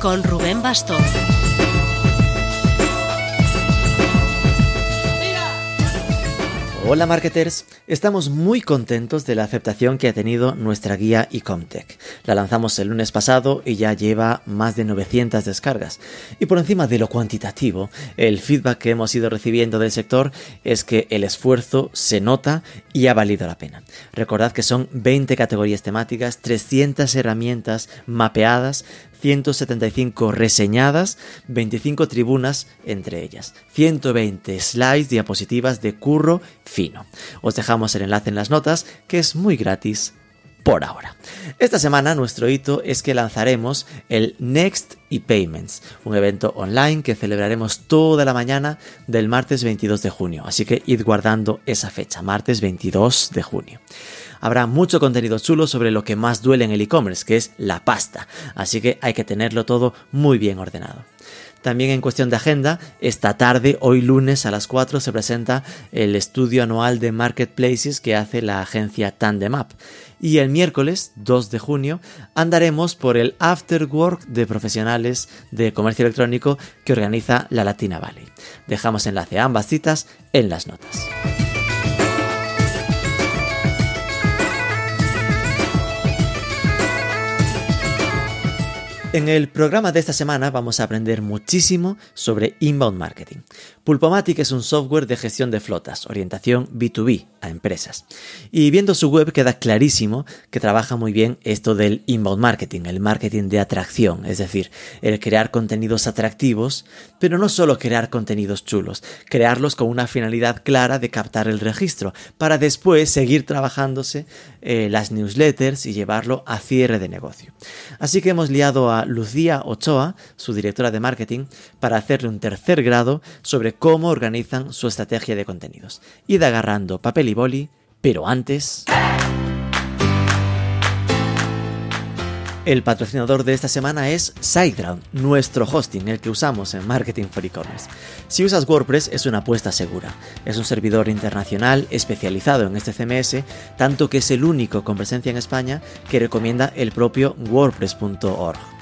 con Rubén Bastón. Hola marketers, estamos muy contentos de la aceptación que ha tenido nuestra guía Ecomtech. La lanzamos el lunes pasado y ya lleva más de 900 descargas. Y por encima de lo cuantitativo, el feedback que hemos ido recibiendo del sector es que el esfuerzo se nota y ha valido la pena. Recordad que son 20 categorías temáticas, 300 herramientas mapeadas, 175 reseñadas, 25 tribunas entre ellas, 120 slides diapositivas de curro fino. Os dejamos el enlace en las notas, que es muy gratis por ahora. Esta semana nuestro hito es que lanzaremos el Next y Payments, un evento online que celebraremos toda la mañana del martes 22 de junio, así que id guardando esa fecha, martes 22 de junio habrá mucho contenido chulo sobre lo que más duele en el e-commerce, que es la pasta. Así que hay que tenerlo todo muy bien ordenado. También en cuestión de agenda, esta tarde, hoy lunes a las 4, se presenta el estudio anual de marketplaces que hace la agencia Tandemap. Y el miércoles 2 de junio andaremos por el After Work de profesionales de comercio electrónico que organiza la Latina Valley. Dejamos enlace a ambas citas en las notas. En el programa de esta semana vamos a aprender muchísimo sobre inbound marketing. Pulpomatic es un software de gestión de flotas, orientación B2B a empresas. Y viendo su web queda clarísimo que trabaja muy bien esto del inbound marketing, el marketing de atracción, es decir, el crear contenidos atractivos, pero no solo crear contenidos chulos, crearlos con una finalidad clara de captar el registro, para después seguir trabajándose eh, las newsletters y llevarlo a cierre de negocio. Así que hemos liado a Lucía Ochoa, su directora de marketing, para hacerle un tercer grado sobre cómo organizan su estrategia de contenidos. Id agarrando papel y boli, pero antes... El patrocinador de esta semana es SiteGround, nuestro hosting, el que usamos en Marketing for E-Commerce. Si usas WordPress es una apuesta segura. Es un servidor internacional especializado en este CMS, tanto que es el único con presencia en España que recomienda el propio WordPress.org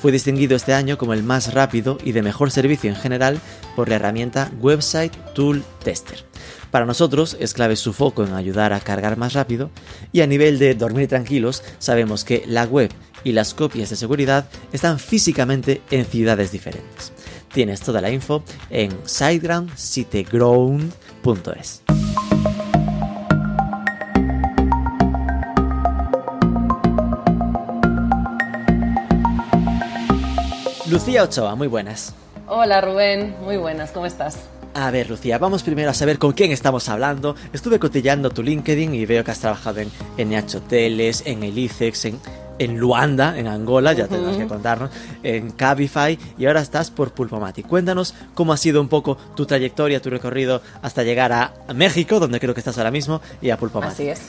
fue distinguido este año como el más rápido y de mejor servicio en general por la herramienta Website Tool Tester. Para nosotros es clave su foco en ayudar a cargar más rápido y a nivel de dormir tranquilos sabemos que la web y las copias de seguridad están físicamente en ciudades diferentes. Tienes toda la info en siteground.es. Lucía Ochoa, muy buenas. Hola Rubén, muy buenas, ¿cómo estás? A ver, Lucía, vamos primero a saber con quién estamos hablando. Estuve cotillando tu LinkedIn y veo que has trabajado en NH Hoteles, en el ICEX, en, en Luanda, en Angola, ya tendrás que contarnos, en Cabify y ahora estás por Pulpomatic. Cuéntanos cómo ha sido un poco tu trayectoria, tu recorrido hasta llegar a México, donde creo que estás ahora mismo, y a Pulpomatic. Así es.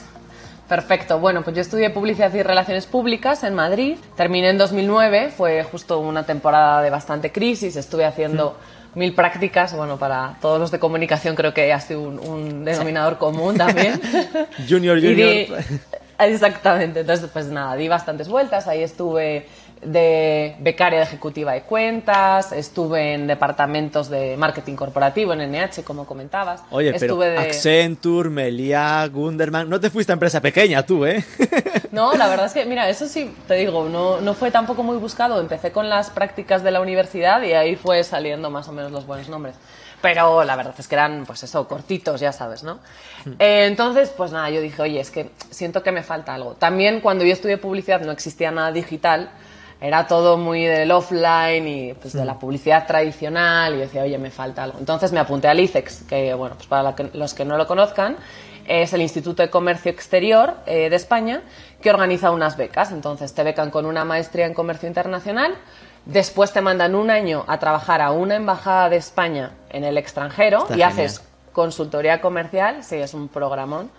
Perfecto. Bueno, pues yo estudié Publicidad y Relaciones Públicas en Madrid. Terminé en 2009, fue justo una temporada de bastante crisis. Estuve haciendo mil prácticas. Bueno, para todos los de comunicación creo que ha sido un, denominador común también. junior, junior. exactamente. Entonces, pues nada, di bastantes vueltas. Ahí estuve de becaria de ejecutiva de cuentas, estuve en departamentos de marketing corporativo en NH, como comentabas. Oye, estuve pero Accenture, Melia, Gunderman, no te fuiste a empresa pequeña tú, ¿eh? No, la verdad es que, mira, eso sí, te digo, no, no fue tampoco muy buscado. Empecé con las prácticas de la universidad y ahí fue saliendo más o menos los buenos nombres pero la verdad es que eran, pues eso, cortitos, ya sabes, ¿no? Hmm. Eh, entonces, pues nada, yo dije, oye, es que siento que me falta algo. También cuando yo estudié publicidad no existía nada digital, era todo muy del offline y pues de la mm. publicidad tradicional y decía, oye, me falta algo. Entonces me apunté al ICEX, que bueno, pues para los que no lo conozcan, es el Instituto de Comercio Exterior eh, de España, que organiza unas becas. Entonces te becan con una maestría en comercio internacional Después te mandan un año a trabajar a una embajada de España en el extranjero Está y genial. haces consultoría comercial, sí, es un programón.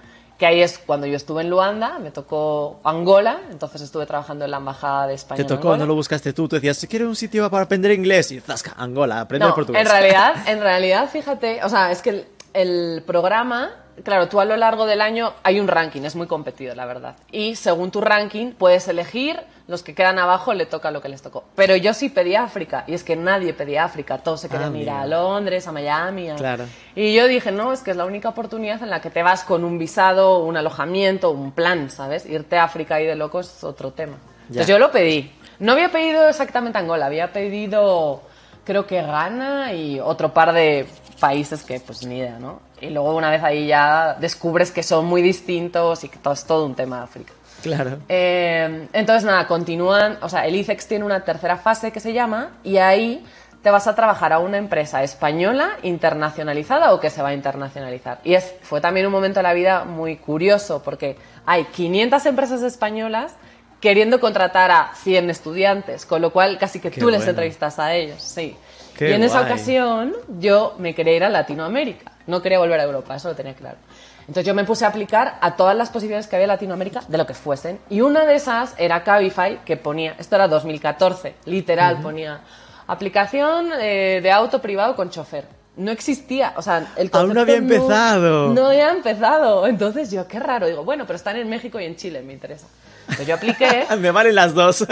Que ahí es cuando yo estuve en Luanda, me tocó Angola, entonces estuve trabajando en la embajada de España. Te en tocó, Angola. no lo buscaste tú. Tú decías, quiero un sitio para aprender inglés. Y zasca, Angola, aprender No, portugués. En realidad, en realidad, fíjate, o sea, es que el, el programa, claro, tú a lo largo del año hay un ranking, es muy competido, la verdad. Y según tu ranking puedes elegir, los que quedan abajo le toca lo que les tocó. Pero yo sí pedí África, y es que nadie pedía África, todos se querían Ah, ir a. Londres, a Miami. a- Claro. Y yo dije, no, es que es la única oportunidad en la que te vas con un visado, un alojamiento, un plan, ¿sabes? Irte a África ahí de loco es otro tema. Entonces yo lo pedí. No había pedido exactamente Angola, había pedido creo que Ghana y otro par de países que pues ni idea, ¿no? Y luego una vez ahí ya descubres que son muy distintos y que todo es todo un tema de África. Claro. Eh, entonces, nada, continúan, o sea, el ICEX tiene una tercera fase que se llama y ahí te vas a trabajar a una empresa española internacionalizada o que se va a internacionalizar. Y es, fue también un momento de la vida muy curioso porque hay 500 empresas españolas queriendo contratar a 100 estudiantes, con lo cual casi que Qué tú les bueno. entrevistas a ellos, sí. Qué y en esa ocasión yo me quería ir a Latinoamérica, no quería volver a Europa, eso lo tenía claro. Entonces yo me puse a aplicar a todas las posibilidades que había en Latinoamérica, de lo que fuesen. Y una de esas era Cabify, que ponía, esto era 2014, literal, ponía aplicación eh, de auto privado con chofer. No existía, o sea, el Aún no había empezado. No había empezado. Entonces yo, qué raro, digo, bueno, pero están en México y en Chile, me interesa. Entonces yo apliqué, Me valen las dos.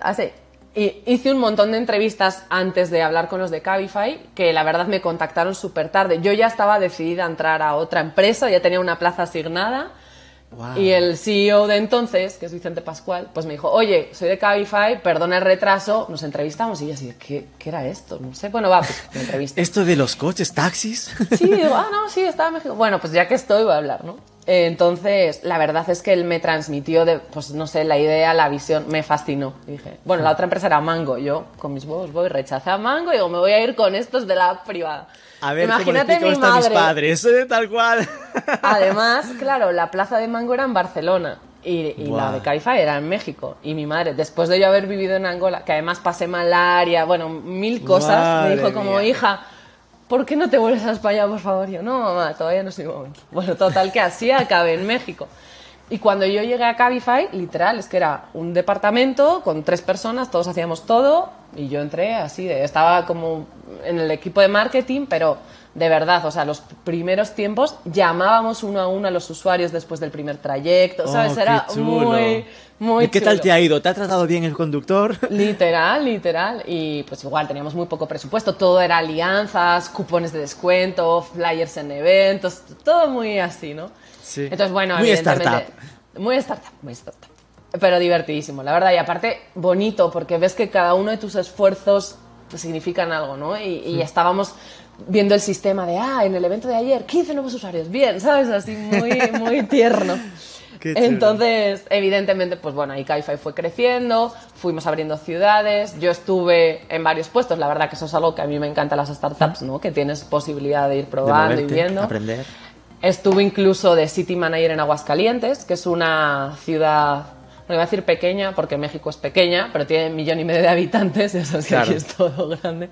Así. Y hice un montón de entrevistas antes de hablar con los de Cabify, que la verdad me contactaron súper tarde. Yo ya estaba decidida a entrar a otra empresa, ya tenía una plaza asignada. Wow. Y el CEO de entonces, que es Vicente Pascual, pues me dijo, oye, soy de Cabify, perdona el retraso, nos entrevistamos. Y yo así, ¿qué, qué era esto? No sé, bueno, va, pues me entrevisté. Esto de los coches, taxis. Sí, digo, ah, no, sí, estaba en México. Bueno, pues ya que estoy, voy a hablar, ¿no? Eh, Entonces, la verdad es que él me transmitió, de, pues no sé, la idea, la visión, me fascinó. Y dije, bueno, la otra empresa era Mango. Yo, con mis huevos, voy, rechacé a Mango y digo, me voy a ir con estos de la privada. A ver, Imagínate ¿cómo le mi a mis madre. padres? Eh, Tal cual. Además, claro, la plaza de Mango era en Barcelona y, y la de Cabify era en México. Y mi madre, después de yo haber vivido en Angola, que además pasé malaria, bueno, mil cosas, Madre me dijo como, mía. hija, ¿por qué no te vuelves a España, por favor? Yo, no, mamá, todavía no es mi momento. Bueno, total, que así acabé en México. Y cuando yo llegué a Cabify, literal, es que era un departamento con tres personas, todos hacíamos todo, y yo entré así, de, estaba como en el equipo de marketing, pero de verdad, o sea, los primeros tiempos llamábamos uno a uno a los usuarios después del primer trayecto, ¿sabes? Oh, era muy, muy ¿Y qué tal chulo. te ha ido? ¿Te ha tratado bien el conductor? Literal, literal. Y pues igual teníamos muy poco presupuesto, todo era alianzas, cupones de descuento, flyers en eventos, todo muy así, ¿no? Sí. Entonces, bueno, Muy startup. Muy startup, muy startup. Pero divertidísimo, la verdad. Y aparte, bonito, porque ves que cada uno de tus esfuerzos significan algo, ¿no? Y, y estábamos viendo el sistema de, ah, en el evento de ayer, 15 nuevos usuarios, bien, ¿sabes? Así muy, muy tierno. Entonces, evidentemente, pues bueno, ahí Cabify fue creciendo, fuimos abriendo ciudades, yo estuve en varios puestos, la verdad que eso es algo que a mí me encanta las startups, ¿no? Que tienes posibilidad de ir De probando y moverte, viendo. aprender. Estuve incluso de City Manager en Aguascalientes, que es una ciudad, no iba a decir pequeña, porque México es pequeña, pero tiene un millón y medio de habitantes, eso es que Claro. aquí es todo grande.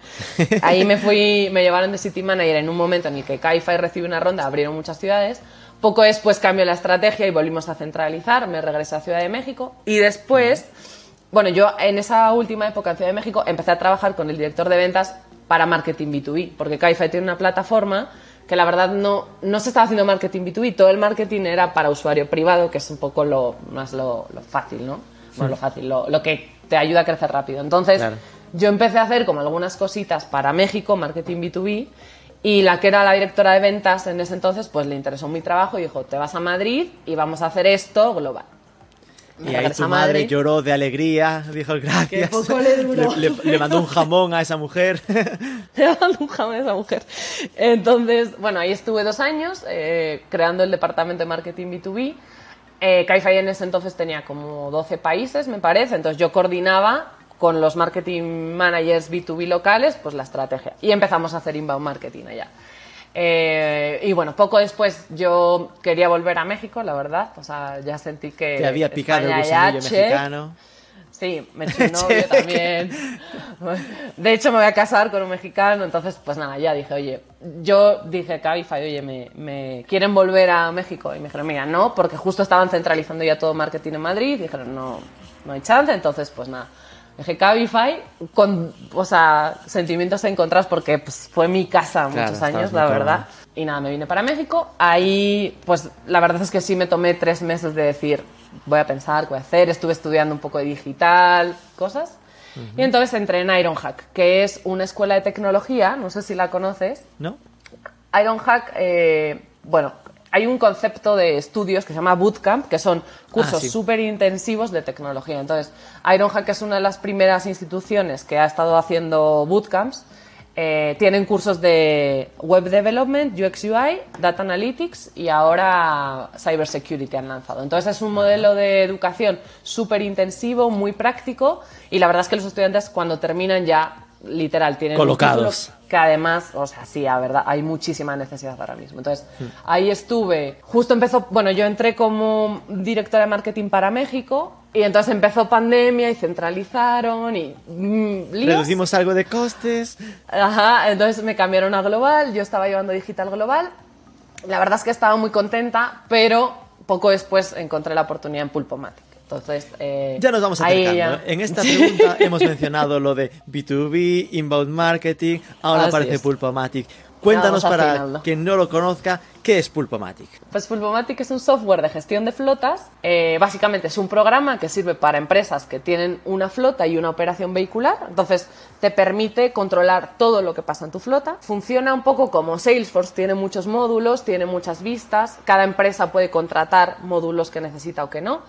Ahí me fui, me llevaron de City Manager en un momento en el que Cabify recibe una ronda, abrieron muchas ciudades. Poco después cambió la estrategia y volvimos a centralizar, me regresé a Ciudad de México y después, bueno, yo en esa última época en Ciudad de México empecé a trabajar con el director de ventas para marketing B2B, porque Cabify tiene una plataforma que la verdad no, no se estaba haciendo marketing B2B, todo el marketing era para usuario privado, que es un poco lo más lo, lo fácil, ¿no? Bueno, lo fácil, lo, lo que te ayuda a crecer rápido. Entonces, Claro. yo empecé a hacer como algunas cositas para México, marketing B2B, y la que era la directora de ventas en ese entonces, pues le interesó mi trabajo y dijo, te vas a Madrid y vamos a hacer esto global. Y ahí tu madre Madrid. lloró de alegría, dijo gracias. Poco le duró. Le, le- le mandó un jamón a esa mujer. Me daba un jamón a esa mujer. Entonces, bueno, ahí estuve dos años eh, creando el departamento de marketing B2B. Eh, Cabify en ese entonces tenía como 12 países, me parece. Entonces yo coordinaba con los marketing managers B2B locales, pues la estrategia. Y empezamos a hacer inbound marketing allá. Eh, y bueno, poco después yo quería volver a México, la verdad. O sea, ya sentí que. Te había picado el España ya, gusanillo mexicano. Sí, me hecho un novio también. De hecho, me voy a casar con un mexicano, entonces, pues nada, ya dije, oye, yo dije Cabify, oye, me, me quieren volver a México. Y me dijeron, mira, no, porque justo estaban centralizando ya todo marketing en Madrid. Y dijeron, no, no hay chance, entonces, pues nada. Dije Cabify con, o sea, sentimientos encontrados porque pues, fue mi casa Claro, muchos años, la verdad. cómoda. Y nada, me vine para México. Ahí, pues la verdad es que sí me tomé tres meses de decir, voy a pensar qué voy a hacer. Estuve estudiando un poco de digital, cosas. Y entonces entré en Ironhack, que es una escuela de tecnología, no sé si la conoces. ¿No? Ironhack, eh, bueno, hay un concepto de estudios que se llama bootcamp, que son cursos Ah, sí. súper intensivos de tecnología. Entonces, Ironhack es una de las primeras instituciones que ha estado haciendo bootcamps. Eh, tienen cursos de web development, UX UI, data analytics y ahora cybersecurity han lanzado. Entonces es un modelo de educación súper intensivo, muy práctico y la verdad es que los estudiantes cuando terminan ya literal tienen Colocados. que además, o sea, sí, la verdad, hay muchísima necesidad ahora mismo. Entonces, Hmm. ahí estuve, justo empezó, bueno, yo entré como directora de marketing para México y entonces empezó pandemia y centralizaron y mm, líos. Reducimos algo de costes. Ajá, entonces me cambiaron a global, yo estaba llevando digital global. La verdad es que estaba muy contenta, pero poco después encontré la oportunidad en Pulpomatic. Entonces, eh, Ya nos vamos acercando. ya- En esta pregunta hemos mencionado lo de B2B, inbound marketing, ahora Así aparece es. Pulpomatic. Cuéntanos para quien no lo conozca, ¿qué es Pulpomatic? Pues Pulpomatic es un software de gestión de flotas. Eh, básicamente es un programa que sirve para empresas que tienen una flota y una operación vehicular. Entonces te permite controlar todo lo que pasa en tu flota. Funciona un poco como Salesforce, tiene muchos módulos, tiene muchas vistas. Cada empresa puede contratar módulos que necesita o que no.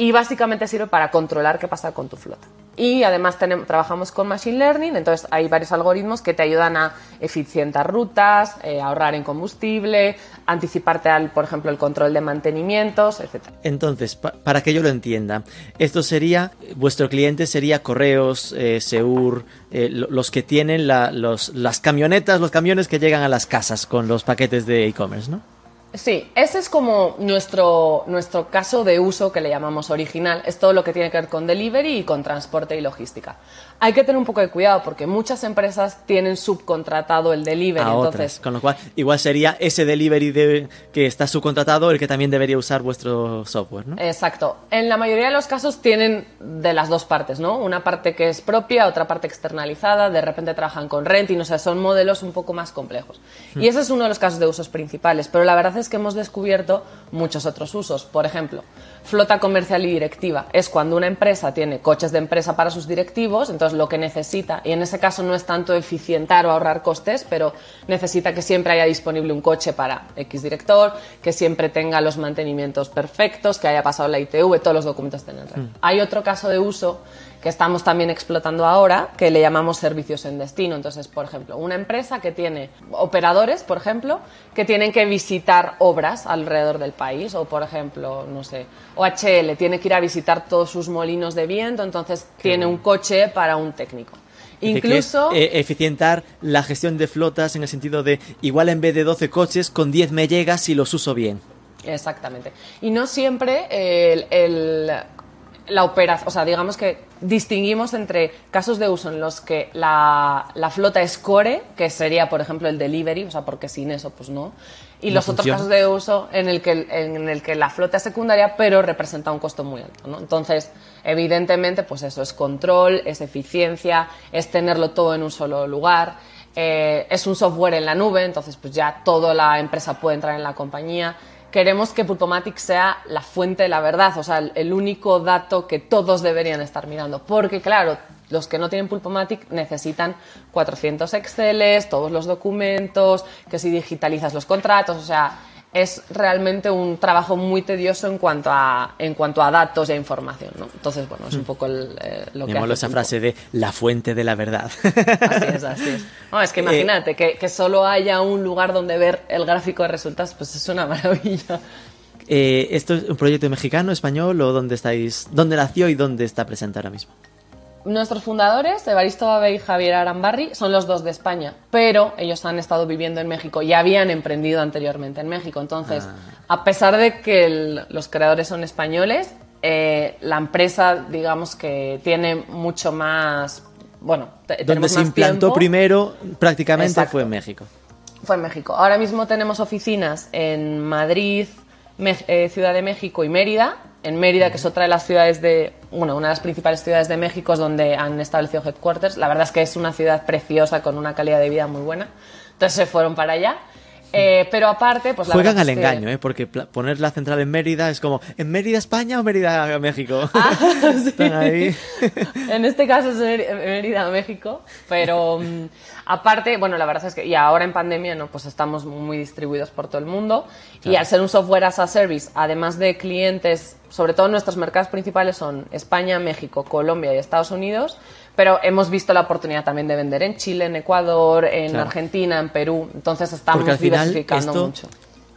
Y básicamente sirve para controlar qué pasa con tu flota. Y además tenem- trabajamos con Machine Learning, entonces hay varios algoritmos que te ayudan a eficientar rutas, eh, ahorrar en combustible, anticiparte al, por ejemplo, el control de mantenimientos, etc. Entonces, pa- para que yo lo entienda, esto sería, vuestro cliente sería Correos, eh, Seur, eh, lo- los que tienen las camionetas, los camiones que llegan a las casas con los paquetes de e-commerce, ¿no? Sí, ese es como nuestro, nuestro caso de uso que le llamamos original. Es todo lo que tiene que ver con delivery y con transporte y logística. Hay que tener un poco de cuidado porque muchas empresas tienen subcontratado el delivery. a entonces, otras. Con lo cual, igual sería ese delivery de, que está subcontratado el que también debería usar vuestro software, ¿no? Exacto. En la mayoría de los casos tienen de las dos partes, ¿no? Una parte que es propia, otra parte externalizada, de repente trabajan con renting, o sea, son modelos un poco más complejos. Y ese es uno de los casos de usos principales, pero la verdad es que hemos descubierto muchos otros usos. Por ejemplo, flota comercial y directiva. Es cuando una empresa tiene coches de empresa para sus directivos, entonces lo que necesita, y en ese caso no es tanto eficientar o ahorrar costes, pero necesita que siempre haya disponible un coche para X director, que siempre tenga los mantenimientos perfectos, que haya pasado la ITV, todos los documentos estén en red. Hay otro caso de uso que estamos también explotando ahora, que le llamamos servicios en destino. Entonces, por ejemplo, una empresa que tiene operadores, por ejemplo, que tienen que visitar obras alrededor del país, o por ejemplo, no sé, OHL tiene que ir a visitar todos sus molinos de viento, entonces tiene un coche para un técnico. Que Incluso... es, eh, eficientar la gestión de flotas en el sentido de igual en vez de 12 coches, con 10 me llega si los uso bien. Exactamente. Y no siempre el, el- la operación, o sea, digamos que distinguimos entre casos de uso en los que la, la flota es core, que sería, por ejemplo, el delivery, o sea, porque sin eso, pues no. Y No los otros casos de uso en el, que, en el que la flota es secundaria, pero representa un costo muy alto, ¿no? Entonces, evidentemente, pues eso es control, es eficiencia, es tenerlo todo en un solo lugar. Eh, es un software en la nube, entonces pues ya toda la empresa puede entrar en la compañía. Queremos que Pulpomatic sea la fuente de la verdad, o sea, el, único dato que todos deberían estar mirando. Porque, claro, los que no tienen Pulpomatic necesitan 400 Exceles, todos los documentos, que si digitalizas los contratos, o sea, es realmente un trabajo muy tedioso en cuanto a, en cuanto a datos e información, ¿no? Entonces, bueno, es un poco el, eh, lo que Me mola hace esa frase de la fuente de la verdad. Así es, así es. No, es que imagínate que, que solo haya un lugar donde ver el gráfico de resultados, pues es una maravilla. Eh, ¿Esto es un proyecto mexicano, español o dónde estáis? ¿Dónde nació y dónde está presente ahora mismo? Nuestros fundadores, Evaristo Babe y Javier Arambarri, son los dos de España, pero ellos han estado viviendo en México y habían emprendido anteriormente en México. Entonces, a pesar de que el- los creadores son españoles, eh, la empresa, digamos que tiene mucho más, bueno, Donde se más implantó tiempo. primero prácticamente Exacto. fue en México. Fue en México. Ahora mismo tenemos oficinas en Madrid, Me- eh, Ciudad de México y Mérida. En Mérida, que es otra de las ciudades de, bueno, una de las principales ciudades de México, es donde han establecido headquarters. La verdad es que es una ciudad preciosa con una calidad de vida muy buena. Entonces se fueron para allá. Eh, pero aparte, pues la Juegan al es que- engaño, ¿eh? porque poner la central en Mérida es como, ¿en Mérida España o Mérida México? Ah, Están ahí. en este caso es Mérida, México, pero mm, aparte, bueno, la verdad es que y ahora en pandemia, no, pues estamos muy distribuidos por todo el mundo y al ser un software as a service, además de clientes, sobre todo nuestros mercados principales son España, México, Colombia y Estados Unidos, pero hemos visto la oportunidad también de vender en Chile, en Ecuador, en Claro. Argentina, en Perú, entonces estamos al final diversificando esto, mucho.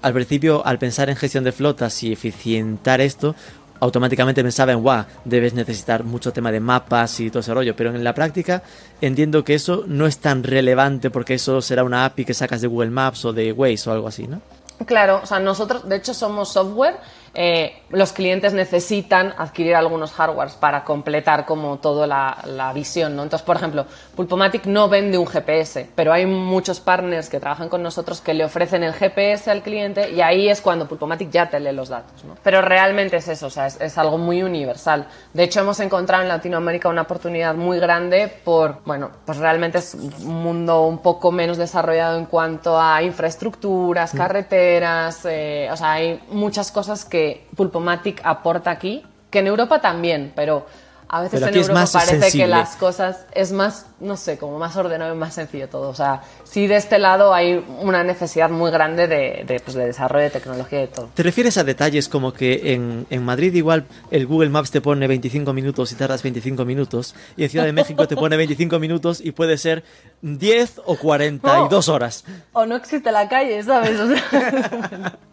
al principio, al pensar en gestión de flotas y eficientar esto, automáticamente pensaba en, guau, debes necesitar mucho tema de mapas y todo ese rollo, pero en la práctica entiendo que eso no es tan relevante porque eso será una API que sacas de Google Maps o de Waze o algo así, ¿no? Claro, o sea, nosotros de hecho somos software. Eh, los clientes necesitan adquirir algunos hardwares para completar como toda la, la visión, ¿no? Entonces, por ejemplo, Pulpomatic no vende un GPS, pero hay muchos partners que trabajan con nosotros que le ofrecen el GPS al cliente y ahí es cuando Pulpomatic ya te lee los datos, ¿no? Pero realmente es eso, o sea, es, es algo muy universal. De hecho, hemos encontrado en Latinoamérica una oportunidad muy grande por, bueno, pues realmente es un mundo un poco menos desarrollado en cuanto a infraestructuras, carreteras, eh, o sea, hay muchas cosas que Pulpomatic aporta aquí, que en Europa también, pero a veces Pero en Europa parece sensible. que las cosas es más, no sé, como más ordenado y más sencillo todo. O sea, sí de este lado hay una necesidad muy grande de, de, pues, de desarrollo de tecnología y de todo. ¿Te refieres a detalles como que en, en Madrid igual el Google Maps te pone 25 minutos y tardas 25 minutos y en Ciudad de México te pone 25 minutos y puede ser 10 o 42 horas? O no existe la calle, ¿sabes? O sea,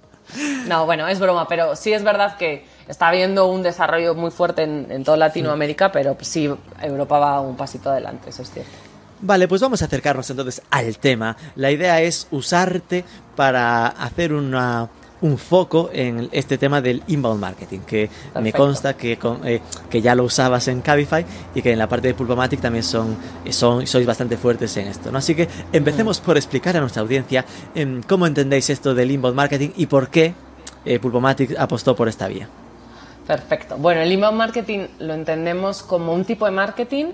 no, bueno, es broma, pero sí es verdad que está habiendo un desarrollo muy fuerte en, en toda Latinoamérica, pero sí, Europa va un pasito adelante, eso es cierto. Vale, pues vamos a acercarnos entonces al tema. La idea es usarte para hacer una, un foco en este tema del inbound marketing, que me Perfecto. consta que, con- eh, que ya lo usabas en Cabify y que en la parte de Pulpomatic también son, eh, son, sois bastante fuertes en esto. ¿no? Así que empecemos por explicar a nuestra audiencia em, cómo entendéis esto del inbound marketing y por qué eh, Pulpomatic apostó por esta vía. Perfecto. Bueno, el inbound marketing lo entendemos como un tipo de marketing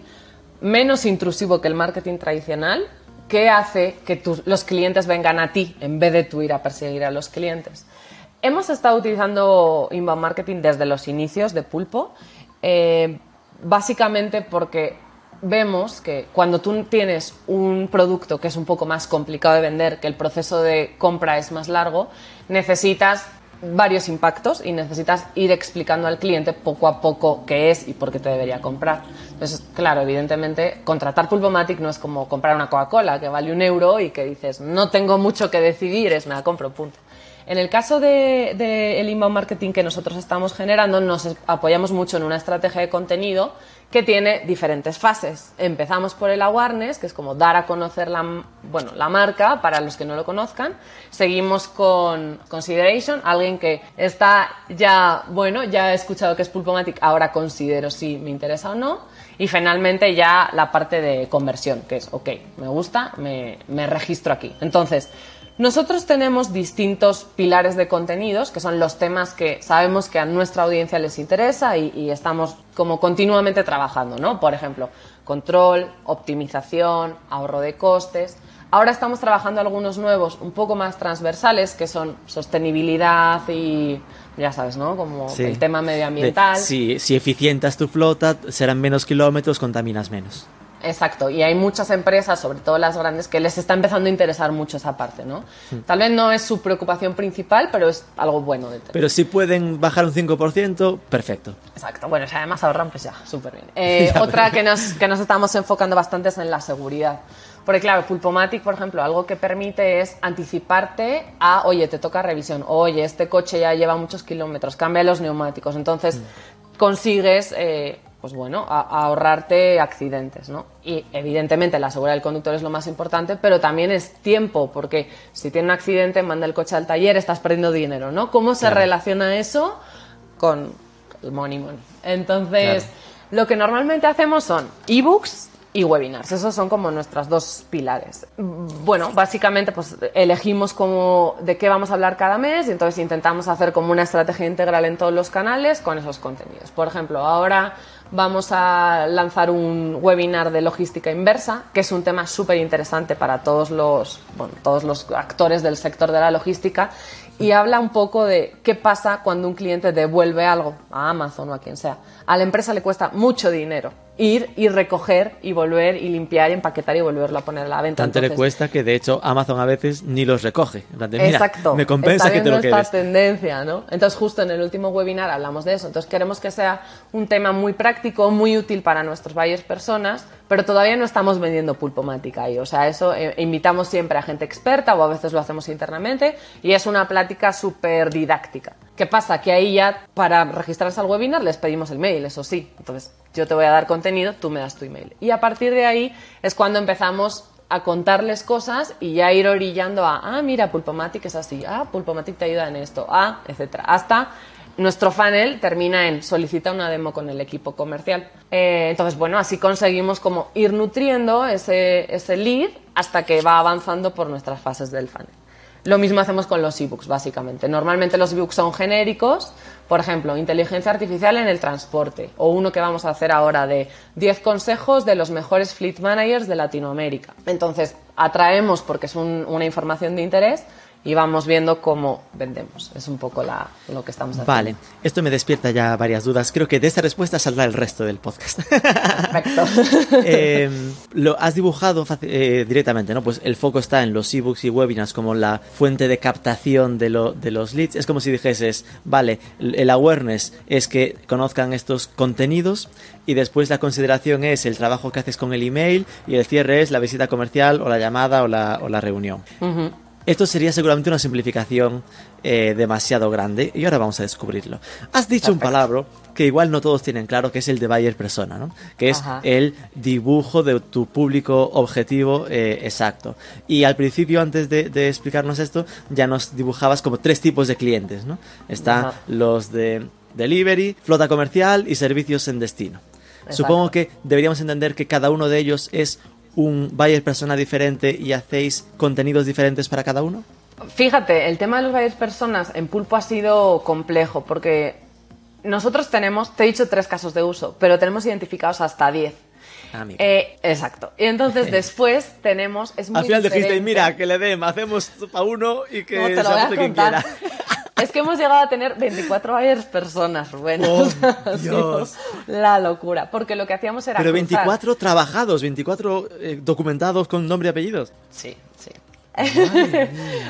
menos intrusivo que el marketing tradicional, que hace que los clientes vengan a ti en vez de tú ir a perseguir a los clientes. Hemos estado utilizando inbound marketing desde los inicios de Pulpo, eh, básicamente porque vemos que cuando tú tienes un producto que es un poco más complicado de vender, que el proceso de compra es más largo, necesitas varios impactos y necesitas ir explicando al cliente poco a poco qué es y por qué te debería comprar. Entonces, claro, evidentemente, contratar Pulpomatic no es como comprar una Coca-Cola que vale un euro y que dices, no tengo mucho que decidir, es me la compro, punto. En el caso del de, el inbound marketing que nosotros estamos generando, nos apoyamos mucho en una estrategia de contenido que tiene diferentes fases. Empezamos por el awareness, que es como dar a conocer la, bueno, la marca para los que no lo conozcan. Seguimos con consideration, alguien que está ya, bueno, ya he escuchado que es Pulpomatic, ahora considero si me interesa o no. Y finalmente ya la parte de conversión, que es, ok, me gusta, me, me registro aquí. Entonces, nosotros tenemos distintos pilares de contenidos, que son los temas que sabemos que a nuestra audiencia les interesa y, y estamos como continuamente trabajando, ¿no? Por ejemplo, control, optimización, ahorro de costes. Ahora estamos trabajando algunos nuevos un poco más transversales, que son sostenibilidad y, ya sabes, ¿no? Como Sí. el tema De- medioambiental. si, si eficientas tu flota, serán menos kilómetros, contaminas menos. Exacto, y hay muchas empresas, sobre todo las grandes, que les está empezando a interesar mucho esa parte, ¿no? Tal vez no es su preocupación principal, pero es algo bueno de tener. Pero si pueden bajar un 5%, perfecto. Exacto, bueno, si además ahorran, pues ya, súper bien. Eh, Ya, otra pero- que nos, que nos estamos enfocando bastante es en la seguridad. Porque claro, Pulpomatic, por ejemplo, algo que permite es anticiparte a, oye, te toca revisión, oye, este coche ya lleva muchos kilómetros, cambia los neumáticos. Entonces, consigues, eh, pues bueno, a- a ahorrarte accidentes, ¿no? Y evidentemente la seguridad del conductor es lo más importante, pero también es tiempo, porque si tiene un accidente, manda el coche al taller, estás perdiendo dinero, ¿no? ¿Cómo se Claro. relaciona eso con money money. Entonces, lo que normalmente hacemos son ebooks y webinars. Esos son como nuestras dos pilares. Bueno, básicamente pues elegimos de qué vamos a hablar cada mes y entonces intentamos hacer como una estrategia integral en todos los canales con esos contenidos. Por ejemplo, ahora vamos a lanzar un webinar de logística inversa, que es un tema súper interesante para todos los, todos los actores del sector de la logística y habla un poco de qué pasa cuando un cliente devuelve algo a Amazon o a quien sea. A la empresa le cuesta mucho dinero ir y recoger y volver y limpiar y empaquetar y volverlo a poner a la venta. Tanto le cuesta que de hecho Amazon a veces ni los recoge. Exacto. Me compensa que te lo esta tendencia, ¿no? Entonces justo en el último webinar hablamos de eso. Entonces queremos que sea un tema muy práctico, muy útil para nuestros buyers personas, pero todavía no estamos vendiendo pulpomática ahí. O sea, eso eh, invitamos siempre a gente experta o a veces lo hacemos internamente y es una plática súper didáctica. ¿Qué pasa? Que ahí ya para registrarse al webinar les pedimos el mail, eso sí. Entonces yo te voy a dar contenido, tú me das tu email. Y a partir de ahí es cuando empezamos a contarles cosas y ya ir orillando a, ah, mira, Pulpomatic es así, ah, Pulpomatic te ayuda en esto, ah, etcétera. Hasta nuestro funnel termina en solicita una demo con el equipo comercial. Eh, entonces, bueno, así conseguimos como ir nutriendo ese, ese lead hasta que va avanzando por nuestras fases del funnel. Lo mismo hacemos con los ebooks, básicamente. Normalmente los ebooks son genéricos, por ejemplo, inteligencia artificial en el transporte, o uno que vamos a hacer ahora de 10 consejos de los mejores fleet managers de Latinoamérica. Entonces, atraemos porque es una información de interés, y vamos viendo cómo vendemos. Es un poco la, lo que estamos haciendo. Vale, esto me despierta ya varias dudas. Creo que de esta respuesta saldrá el resto del podcast. Perfecto. Em, lo has dibujado eh, directamente, ¿no? Pues el foco está en los ebooks y webinars como la fuente de captación de, lo, de los leads. Es como si dijeses, vale, el awareness es que conozcan estos contenidos y después la consideración es el trabajo que haces con el email y el cierre es la visita comercial o la llamada o la, o la reunión. Esto sería seguramente una simplificación eh, demasiado grande y ahora vamos a descubrirlo. Has dicho un palabra que igual no todos tienen claro, que es el de buyer persona, ¿no? que es el dibujo de tu público objetivo eh, exacto. Y al principio, antes de, explicarnos esto, ya nos dibujabas como tres tipos de clientes. ¿no? Están los de delivery, flota comercial y servicios en destino. Supongo que deberíamos entender que cada uno de ellos es un buyer persona diferente y hacéis contenidos diferentes para cada uno? Fíjate, el tema de los buyers personas en Pulpo ha sido complejo porque nosotros tenemos, te he dicho tres casos de uso, pero tenemos identificados hasta diez. Ah, eh, exacto. Y entonces después tenemos. Es muy Al final dijiste, mira, que le den, hacemos para uno y que se hace quien quiera. Es que hemos llegado a tener 24 buyers personas, Rubén. Oh, Dios. La locura. Porque lo que hacíamos era. Pero 24 trabajados, 24 eh, documentados con nombre y apellidos. Sí, sí.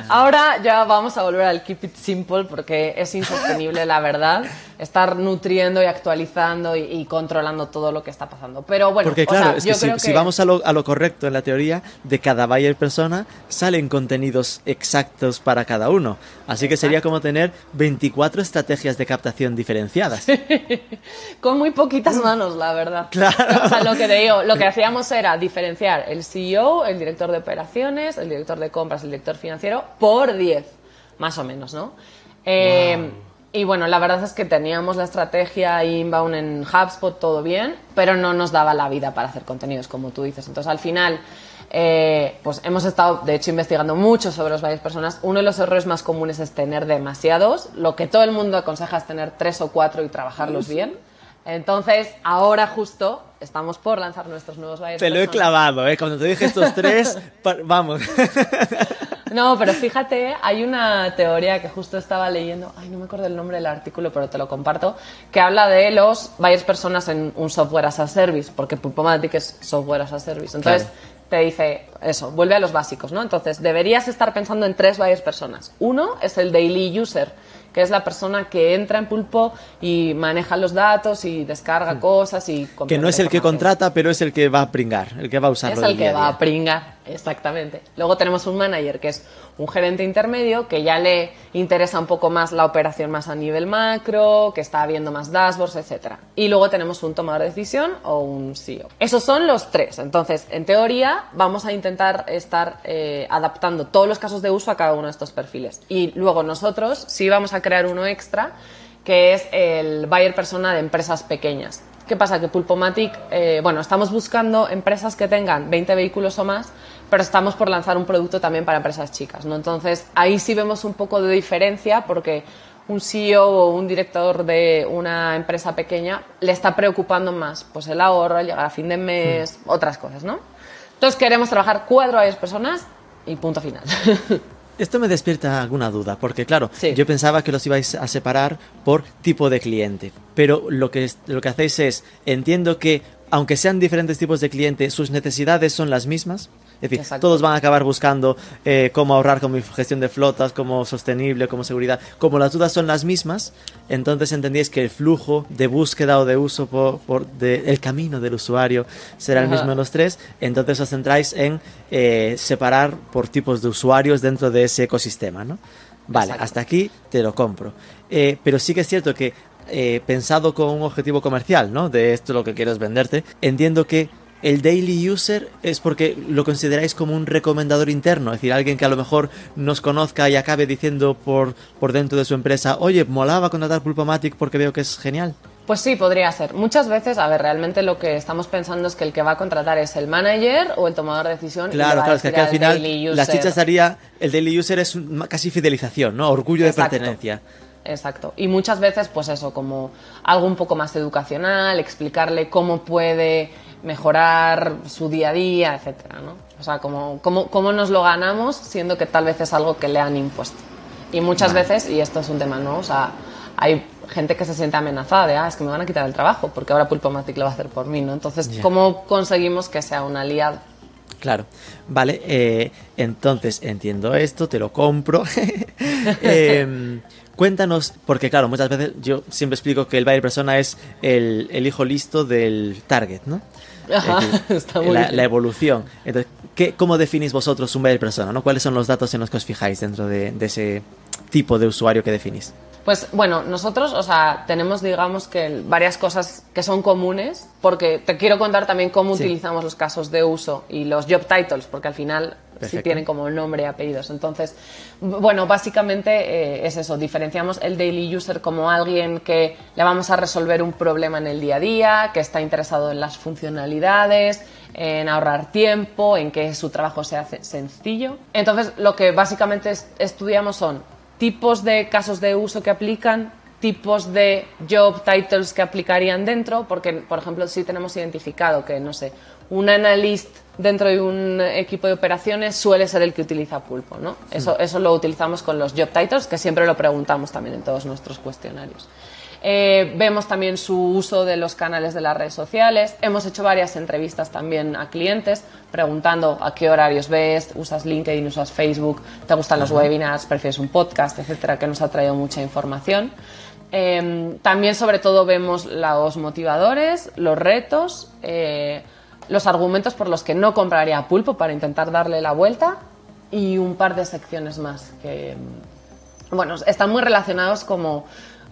Ahora ya vamos a volver al keep it simple porque es insostenible, la verdad, estar nutriendo y actualizando y, controlando todo lo que está pasando. Pero bueno, porque claro, es que si, vamos a lo, a lo, correcto en la teoría, de cada buyer persona salen contenidos exactos para cada uno. Así que sería como tener 24 estrategias de captación diferenciadas. Con muy poquitas manos, la verdad. Claro. O sea, lo que digo, lo que hacíamos era diferenciar el CEO, el director de operaciones, el director de compras, el director financiero, por 10, más o menos, ¿no? Eh, y bueno, la verdad es que teníamos la estrategia inbound en HubSpot, todo bien, pero no nos daba la vida para hacer contenidos, como tú dices. Entonces, al final, eh, pues hemos estado, de hecho, investigando mucho sobre los varias personas. Uno de los errores más comunes es tener demasiados. Lo que todo el mundo aconseja es tener tres o cuatro y trabajarlos bien. Entonces, ahora justo estamos por lanzar nuestros nuevos buyers. Te lo he clavado, ¿eh? Cuando te dije estos tres, vamos. No, pero fíjate, hay una teoría que justo estaba leyendo, ay, no me acuerdo el nombre del artículo, pero te lo comparto, que habla de los buyers personas en un software as a service, porque Pulpomatic es software as a service. Entonces, te dice eso, vuelve a los básicos, ¿no? Entonces, deberías estar pensando en tres buyers personas. Uno es el daily user, que es la persona que entra en Pulpo y maneja los datos y descarga cosas y... Que no es el que contrata, pero es el que va a pringar, el que va a usarlo. Es el que va a pringar, exactamente. Luego tenemos un manager que es un gerente intermedio que ya le interesa un poco más la operación más a nivel macro, que está viendo más dashboards, etc. Y luego tenemos un tomador de decisión o un CEO. Esos son los tres. Entonces, en teoría, vamos a intentar estar eh, adaptando todos los casos de uso a cada uno de estos perfiles. Y luego nosotros sí vamos a crear uno extra que es el buyer persona de empresas pequeñas. ¿Qué pasa? Que Pulpomatic, eh, bueno, estamos buscando empresas que tengan 20 vehículos o más, pero estamos por lanzar un producto también para empresas chicas, ¿no? Entonces, ahí sí vemos un poco de diferencia porque un CEO o un director de una empresa pequeña le está preocupando más pues el ahorro, el llegar a fin de mes, otras cosas, ¿no? Entonces queremos trabajar cuatro a personas y punto final. Esto me despierta alguna duda, porque claro, Sí. yo pensaba que los ibais a separar por tipo de cliente, pero lo que, lo que hacéis es, entiendo que aunque sean diferentes tipos de cliente, sus necesidades son las mismas. Es decir, Exacto. todos van a acabar buscando eh, cómo ahorrar con mi gestión de flotas, cómo sostenible, como seguridad. Como las dudas son las mismas, entonces entendéis que el flujo de búsqueda o de uso por, por de- el camino del usuario será el mismo en los tres. Entonces os centráis en eh, separar por tipos de usuarios dentro de ese ecosistema, ¿no? Vale, Exacto. hasta aquí te lo compro. Eh, pero sí que es cierto que eh, pensado con un objetivo comercial, ¿no? De esto lo que quiero es venderte, entiendo que el daily user es porque lo consideráis como un recomendador interno, es decir, alguien que a lo mejor nos conozca y acabe diciendo por, por dentro de su empresa, oye, molaba contratar Pulpomatic porque veo que es genial. Pues sí, podría ser. Muchas veces, a ver, realmente lo que estamos pensando es que el que va a contratar es el manager o el tomador de decisión. y Claro, a claro, es que aquí al al final daily la user- chicha estaría, el daily user es un- casi fidelización, ¿no? Orgullo Exacto. de pertenencia. Exacto. Y muchas veces, pues eso, como algo un poco más educacional, explicarle cómo puede mejorar su día a día, etcétera, ¿no? O sea, cómo, cómo, cómo nos lo ganamos siendo que tal vez es algo que le han impuesto. Y muchas veces, y esto es un tema, ¿no? O sea, hay gente que se siente amenazada de, ah, es que me van a quitar el trabajo porque ahora Pulpomatic lo va a hacer por mí, ¿no? Entonces, Ya. ¿cómo conseguimos que sea un aliado? Claro, vale, eh, entonces entiendo esto, te lo compro. Em, cuéntanos, porque claro, muchas veces yo siempre explico que el buyer persona es el, el hijo listo del target, ¿no? Ajá, Es decir, está muy la, bien. la evolución. Entonces, ¿qué, ¿cómo definís vosotros un buyer persona? ¿no? ¿Cuáles son los datos en los que os fijáis dentro de, de ese tipo de usuario que definís? Pues bueno, nosotros, o sea, tenemos, digamos que varias cosas que son comunes, porque te quiero contar también cómo Sí. utilizamos los casos de uso y los job titles, porque al final Perfecto. tienen como nombre y apellidos. Entonces, bueno, básicamente eh, es eso, diferenciamos el daily user como alguien que le vamos a resolver un problema en el día a día, que está interesado en las funcionalidades, en ahorrar tiempo, en que su trabajo sea sencillo. Entonces, lo que básicamente es- estudiamos son tipos de casos de uso que aplican, tipos de job titles que aplicarían dentro, porque, por ejemplo, si tenemos identificado que, no sé, un analyst dentro de un equipo de operaciones suele ser el que utiliza Pulpo, ¿no? Eso, eso lo utilizamos con los job titles, que siempre lo preguntamos también en todos nuestros cuestionarios. Eh, vemos también su uso de los canales de las redes sociales. Hemos hecho varias entrevistas también a clientes preguntando a qué horarios ves, usas LinkedIn, usas Facebook, te gustan los webinars, prefieres un podcast, etcétera, que nos ha traído mucha información. Eh, también, sobre todo, vemos los motivadores, los retos, eh, los argumentos por los que no compraría Pulpo para intentar darle la vuelta y un par de secciones más que, bueno, están muy relacionados como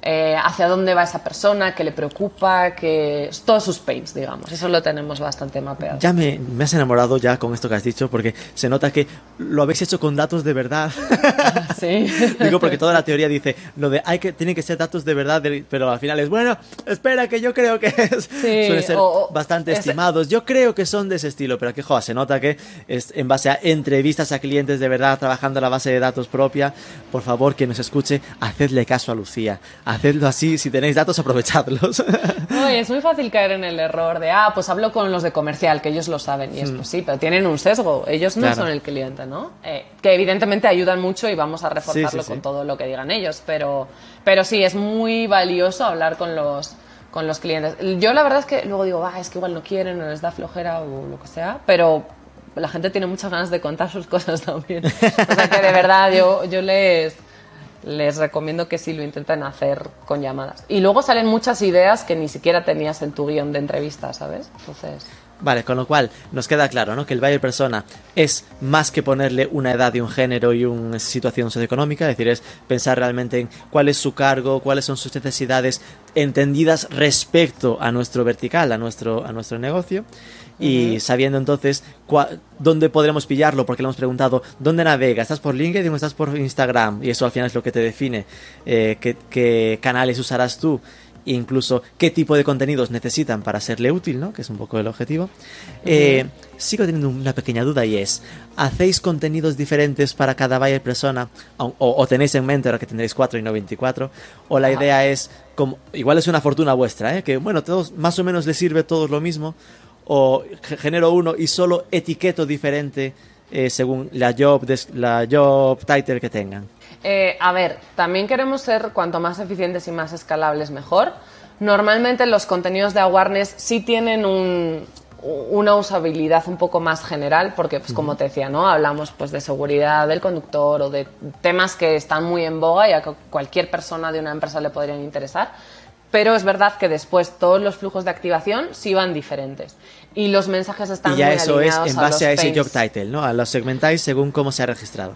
eh, hacia dónde va esa persona, qué le preocupa, que todos sus pains, digamos. Eso lo tenemos bastante mapeado. Ya me, me has enamorado ya con esto que has dicho, porque se nota que lo habéis hecho con datos de verdad. Sí. Digo porque toda la teoría dice lo de hay que tienen que ser datos de verdad, de- pero al final es bueno, espera que yo creo que es suelen ser o- o- bastante es- estimados. Yo creo que son de ese estilo, pero aquí joder, se nota que es en base a entrevistas a clientes de verdad trabajando la base de datos propia. Por favor, quien nos escuche, hacedle caso a Lucía. Hacedlo así, si tenéis datos aprovechadlos. No, y es muy fácil caer en el error de, ah, pues hablo con los de comercial, que ellos lo saben. Y es, pues sí, pero tienen un sesgo. Ellos no Hmm. Claro. son el cliente, ¿no? Eh, que evidentemente ayudan mucho y vamos a reforzarlo Sí, sí, sí. con todo lo que digan ellos. Pero, pero sí, es muy valioso hablar con los, con los clientes. Yo la verdad es que luego digo, ah, es que igual no quieren o les da flojera o lo que sea, pero la gente tiene muchas ganas de contar sus cosas también. O sea que de verdad yo, yo les, les recomiendo que sí lo intenten hacer con llamadas. Y luego salen muchas ideas que ni siquiera tenías en tu guion de entrevista, ¿sabes? Entonces, Vale, con lo cual nos queda claro, ¿no? Que el buyer persona es más que ponerle una edad y un género y una situación socioeconómica, es decir, es pensar realmente en cuál es su cargo, cuáles son sus necesidades entendidas respecto a nuestro vertical, a nuestro, a nuestro negocio y sabiendo entonces dónde podremos pillarlo, porque le hemos preguntado dónde navega, estás por LinkedIn o estás por Instagram, y eso al final es lo que te define, eh, qué, qué, canales usarás tú incluso qué tipo de contenidos necesitan para serle útil, ¿no? Que es un poco el objetivo. Eh, sigo teniendo una pequeña duda y es, ¿hacéis contenidos diferentes para cada buyer persona? O, tenéis en mente ahora que tendréis 4 y no 24? ¿O la idea es, como, igual es una fortuna vuestra, ¿eh? Que bueno, todos más o menos les sirve todos lo mismo, o genero uno y solo etiqueto diferente eh, según la job, la job title que tengan? Eh, a ver, también queremos ser cuanto más eficientes y más escalables mejor. Normalmente los contenidos de awareness sí tienen una usabilidad un poco más general, porque, pues, como te decía, ¿no? Hablamos pues, de seguridad del conductor o de temas que están muy en boga y a cualquier persona de una empresa le podrían interesar. Pero es verdad que después todos los flujos de activación sí van diferentes. Y los mensajes están y ya eso es en base a, ese job title, ¿no? A los segmentáis según cómo se ha registrado.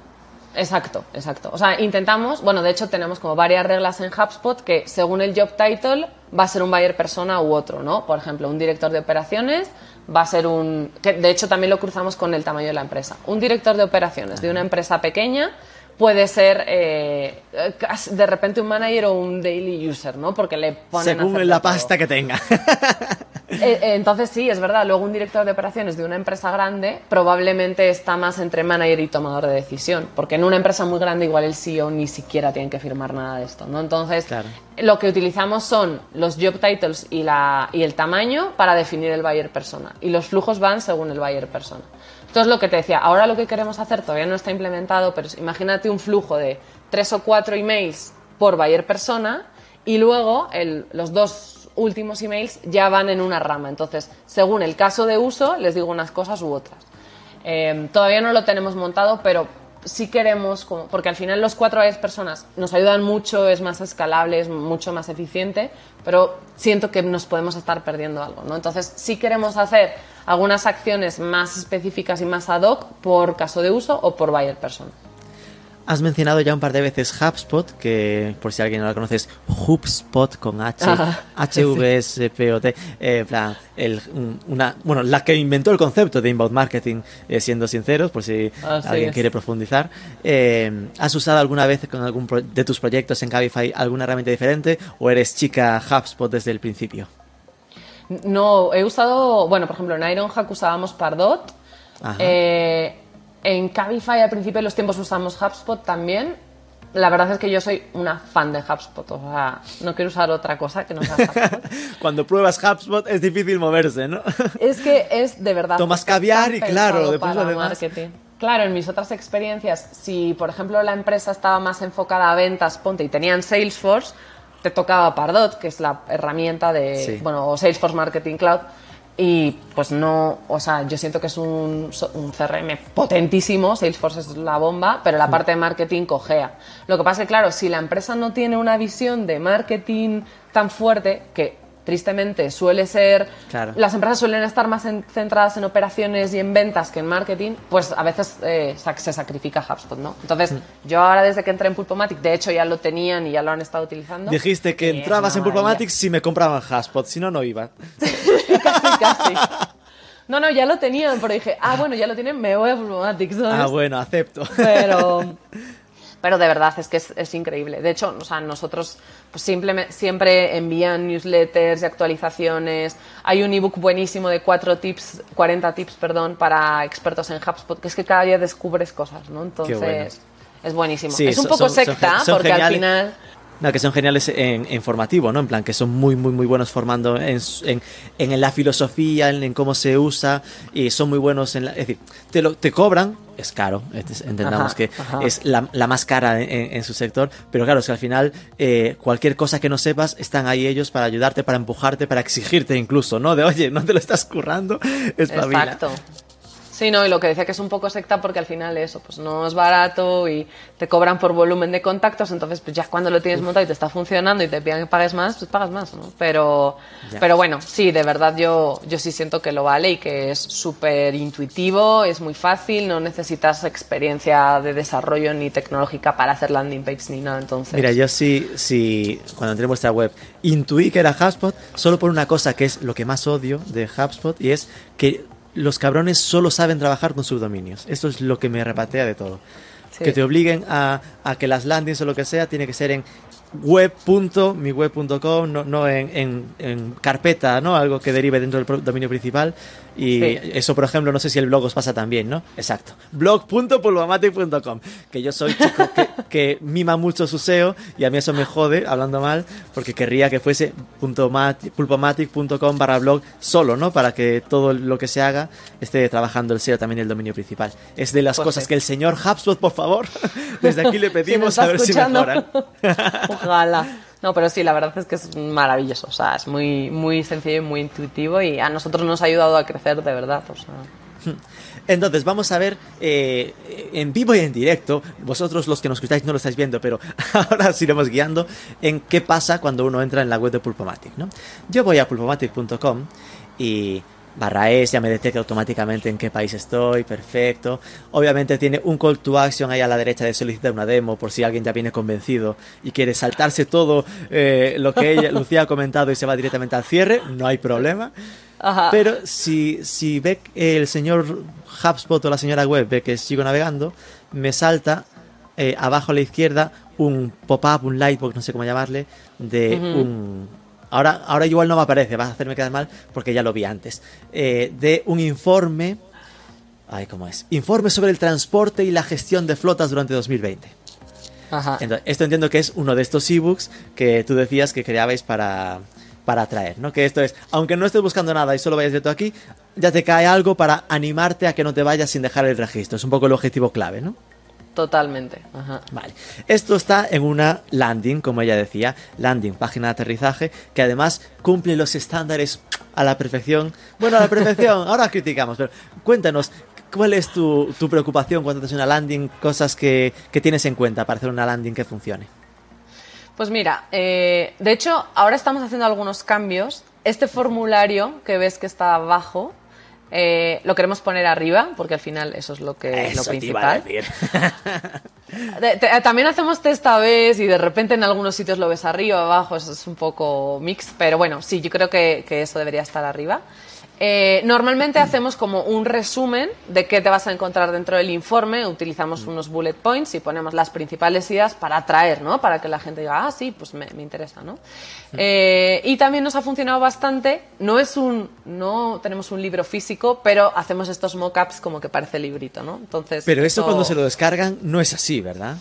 Exacto, exacto. O sea, intentamos, bueno, de hecho tenemos como varias reglas en HubSpot que según el job title va a ser un buyer persona u otro, ¿no? Por ejemplo, un director de operaciones va a ser un... que de hecho también lo cruzamos con el tamaño de la empresa. Un director de operaciones de una empresa pequeña puede ser eh, de repente un manager o un daily user, ¿no? Porque le ponen según la pasta que tenga. Eh, eh, entonces sí, es verdad. Luego un director de operaciones de una empresa grande probablemente está más entre manager y tomador de decisión, porque en una empresa muy grande igual el CEO ni siquiera tiene que firmar nada de esto, ¿no? Entonces lo que utilizamos son los job titles y, la, y el tamaño para definir el buyer persona y los flujos van según el buyer persona. Entonces, lo que te decía, ahora lo que queremos hacer todavía no está implementado, pero imagínate un flujo de tres o cuatro emails por buyer persona y luego los dos últimos emails ya van en una rama. Entonces, según el caso de uso, les digo unas cosas u otras. Eh, todavía no lo tenemos montado, pero sí queremos, como, porque al final los cuatro buyers personas nos ayudan mucho, es más escalable, es mucho más eficiente, pero siento que nos podemos estar perdiendo algo, ¿no? Entonces sí queremos hacer algunas acciones más específicas y más ad hoc por caso de uso o por buyer persona. Has mencionado ya un par de veces HubSpot, que por si alguien no la conoce es HubSpot con H, H V S P O T, eh, plan, el, una, bueno, la que inventó el concepto de inbound marketing, eh, siendo sinceros, por si alguien quiere profundizar. Eh, ¿Has usado alguna vez con algún de tus proyectos en Cabify alguna herramienta diferente o eres chica HubSpot desde el principio? No, he usado, bueno, por ejemplo, en Ironhack usábamos Pardot. Eh, en Cabify al principio de los tiempos usamos HubSpot también. La verdad es que yo soy una fan de HubSpot, o sea, no quiero usar otra cosa que no sea HubSpot. Cuando pruebas HubSpot es difícil moverse, ¿no? es que es de verdad. Tomas caviar y claro, después lo demás. Marketing. Claro, en mis otras experiencias, si por ejemplo la empresa estaba más enfocada a ventas, ponte, y tenían Salesforce, te tocaba Pardot, que es la herramienta de, bueno, o Salesforce Marketing Cloud, y pues no, o sea, yo siento que es un, un, CRM potentísimo, Salesforce es la bomba, pero la parte de marketing cojea. Lo que pasa es que, claro, si la empresa no tiene una visión de marketing tan fuerte, que tristemente suele ser, las empresas suelen estar más centradas en operaciones y en ventas que en marketing, pues a veces eh, se sacrifica HubSpot, ¿no? Entonces, mm. yo ahora desde que entré en Pulpomatic, de hecho ya lo tenían y ya lo han estado utilizando. Dijiste que entrabas en Pulpomatic si me compraban HubSpot, si no, no iba. casi, casi. No, no, ya lo tenían, pero dije, ah, bueno, ya lo tienen, me voy a Pulpomatic, Ah, bueno, acepto. Pero... pero de verdad es que es, increíble. De hecho, o sea, nosotros pues, siempre envían newsletters y actualizaciones. Hay un ebook buenísimo de cuatro tips, 40 tips, perdón, para expertos en HubSpot, que es que cada día descubres cosas, ¿no? Entonces, es buenísimo. es un poco secta, porque al final... No, que son geniales en, formativo, ¿no? En plan, que son muy, muy, muy buenos formando en, en, la filosofía, en, cómo se usa, y son muy buenos en la... Es decir, te, lo, te cobran, es caro, entendamos que es la, la, más cara en, su sector, pero claro, es que al final eh, cualquier cosa que no sepas, están ahí ellos para ayudarte, para empujarte, para exigirte incluso, ¿no? De, oye, no te lo estás currando, es Exacto. Sí, no, y lo que decía que es un poco secta porque al final eso, pues no es barato y te cobran por volumen de contactos, entonces pues ya cuando lo tienes montado y te está funcionando y te piden que pagues más, pues pagas más, ¿no? Pero, pero bueno, sí, de verdad yo, yo sí siento que lo vale y que es súper intuitivo, es muy fácil, no necesitas experiencia de desarrollo ni tecnológica para hacer landing pages ni nada, entonces... Mira, yo sí, sí, cuando entré en vuestra web, intuí que era HubSpot solo por una cosa que es lo que más odio de HubSpot y es que los cabrones solo saben trabajar con subdominios. Esto es lo que me repatea de todo. Que te obliguen a, a, que las landings o lo que sea tiene que ser en web.miweb.com, no, no en, en, en, carpeta, ¿no? Algo que derive dentro del dominio principal. Y sí. eso, por ejemplo, no sé si el blog os pasa también, ¿no? Exacto. blog.pulvamatic.com. Que yo soy chico que, que, mima mucho su SEO y a mí eso me jode, hablando mal, porque querría que fuese pulpomatic.com barra blog solo, ¿no? Para que todo lo que se haga esté trabajando el SEO también el dominio principal. Es de las pues cosas sí. que el señor HubSpot, por favor, desde aquí le pedimos si a ver escuchando. si mejoran. Ojalá. No, pero sí, la verdad es que es maravilloso. O sea, es muy, muy sencillo y muy intuitivo y a nosotros nos ha ayudado a crecer de verdad. Entonces, vamos a ver eh, en vivo y en directo, vosotros los que nos escucháis no lo estáis viendo, pero ahora os iremos guiando en qué pasa cuando uno entra en la web de Pulpomatic. ¿no? Yo voy a pulpomatic.com y barra es, ya me detecta automáticamente en qué país estoy, perfecto. Obviamente tiene un call to action ahí a la derecha de solicitar una demo por si alguien ya viene convencido y quiere saltarse todo eh, lo que ella, Lucía ha comentado y se va directamente al cierre, no hay problema. Ajá. Pero si, si ve el señor HubSpot o la señora web ve que sigo navegando, me salta eh, abajo a la izquierda un pop-up, un lightbox, no sé cómo llamarle, de uh -huh. un Ahora, ahora igual no me aparece, va a hacerme quedar mal porque ya lo vi antes. Eh, de un informe. Ay, ¿cómo es? Informe sobre el transporte y la gestión de flotas durante 2020. Ajá. Entonces, esto entiendo que es uno de estos ebooks que tú decías que creabais para, para atraer, ¿no? Que esto es, aunque no estés buscando nada y solo vayas de todo aquí, ya te cae algo para animarte a que no te vayas sin dejar el registro. Es un poco el objetivo clave, ¿no? Totalmente. Ajá. Vale. Esto está en una landing, como ella decía, landing, página de aterrizaje, que además cumple los estándares a la perfección. Bueno, a la perfección, ahora criticamos, pero cuéntanos, ¿cuál es tu, tu preocupación cuando haces una landing? Cosas que, que, tienes en cuenta para hacer una landing que funcione. Pues mira, eh, de hecho, ahora estamos haciendo algunos cambios. Este formulario que ves que está abajo, eh, lo queremos poner arriba, porque al final eso es lo que eso lo principal. Te de, te, también hacemos test a vez y de repente en algunos sitios lo ves arriba, abajo, eso es un poco mix, pero bueno, sí, yo creo que, que eso debería estar arriba. Eh, normalmente hacemos como un resumen de qué te vas a encontrar dentro del informe, utilizamos unos bullet points y ponemos las principales ideas para atraer, ¿no? Para que la gente diga, ah, sí, pues me, me interesa, ¿no? Eh, y también nos ha funcionado bastante, no es un, no tenemos un libro físico, pero hacemos estos mockups como que parece librito, ¿no? Entonces. Pero eso, eso cuando se lo descargan no es así, ¿verdad?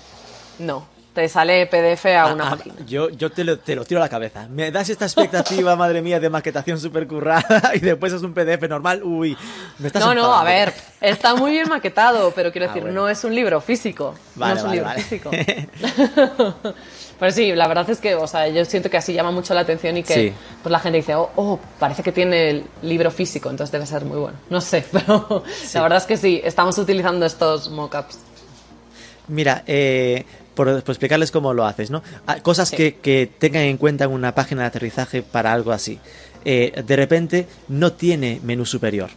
No, te sale PDF a Ah, una ah, página. Yo, yo te, lo, te lo tiro a la cabeza. Me das esta expectativa, madre mía, de maquetación súper currada y después es un PDF normal. Uy, me estás No, no, a ver, está muy bien maquetado, pero quiero Ah, decir, bueno. no es un libro físico. Vale, no es un vale, libro vale. físico. Pero sí, la verdad es que, o sea, yo siento que así llama mucho la atención y que Sí. pues la gente dice, oh, oh, parece que tiene el libro físico, entonces debe ser muy bueno. No sé, pero la verdad es que sí, estamos utilizando estos mockups. Mira, eh, por, por explicarles cómo lo haces, ¿no? Ah, Cosas Sí. que, que tengan en cuenta en una página de aterrizaje para algo así. Eh, de repente no tiene menú superior.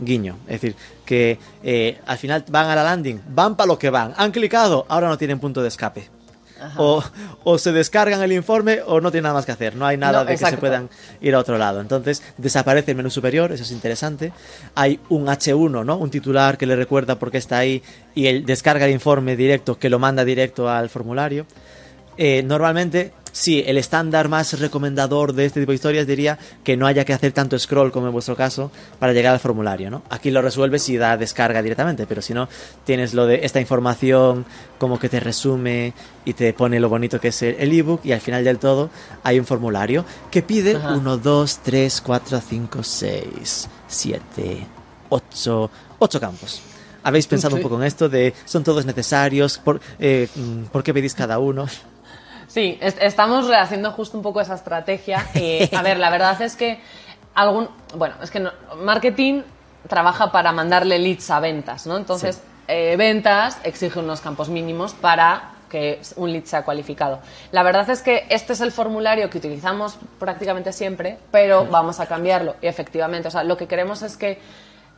Guiño. Es decir, que eh, al final van a la landing, van para lo que van, han clicado, ahora no tienen punto de escape. O, o se descargan el informe o no tienen nada más que hacer. No hay nada No, de que se puedan ir a otro lado. Entonces desaparece el menú superior, eso es interesante. Hay un H1, ¿no? Un titular que le recuerda por qué está ahí y él descarga el informe directo que lo manda directo al formulario. Eh, normalmente, sí, el estándar más recomendador de este tipo de historias diría que no haya que hacer tanto scroll como en vuestro caso para llegar al formulario, ¿no? Aquí lo resuelves y da descarga directamente, pero si no, tienes lo de esta información como que te resume y te pone lo bonito que es el ebook y al final del todo hay un formulario que pide Ajá. 1, 2, 3, 4, 5, 6, 7, 8, 8 campos. ¿Habéis pensado un poco en esto de son todos necesarios? ¿Por, eh, mm, ¿por qué pedís cada uno? Sí, es- estamos rehaciendo justo un poco esa estrategia. Eh, a ver, la verdad es que algún, bueno, es que no- marketing trabaja para mandarle leads a ventas, ¿no? Entonces, eh, ventas exige unos campos mínimos para que un lead sea cualificado. La verdad es que este es el formulario que utilizamos prácticamente siempre, pero vamos a cambiarlo. Y efectivamente, o sea, lo que queremos es que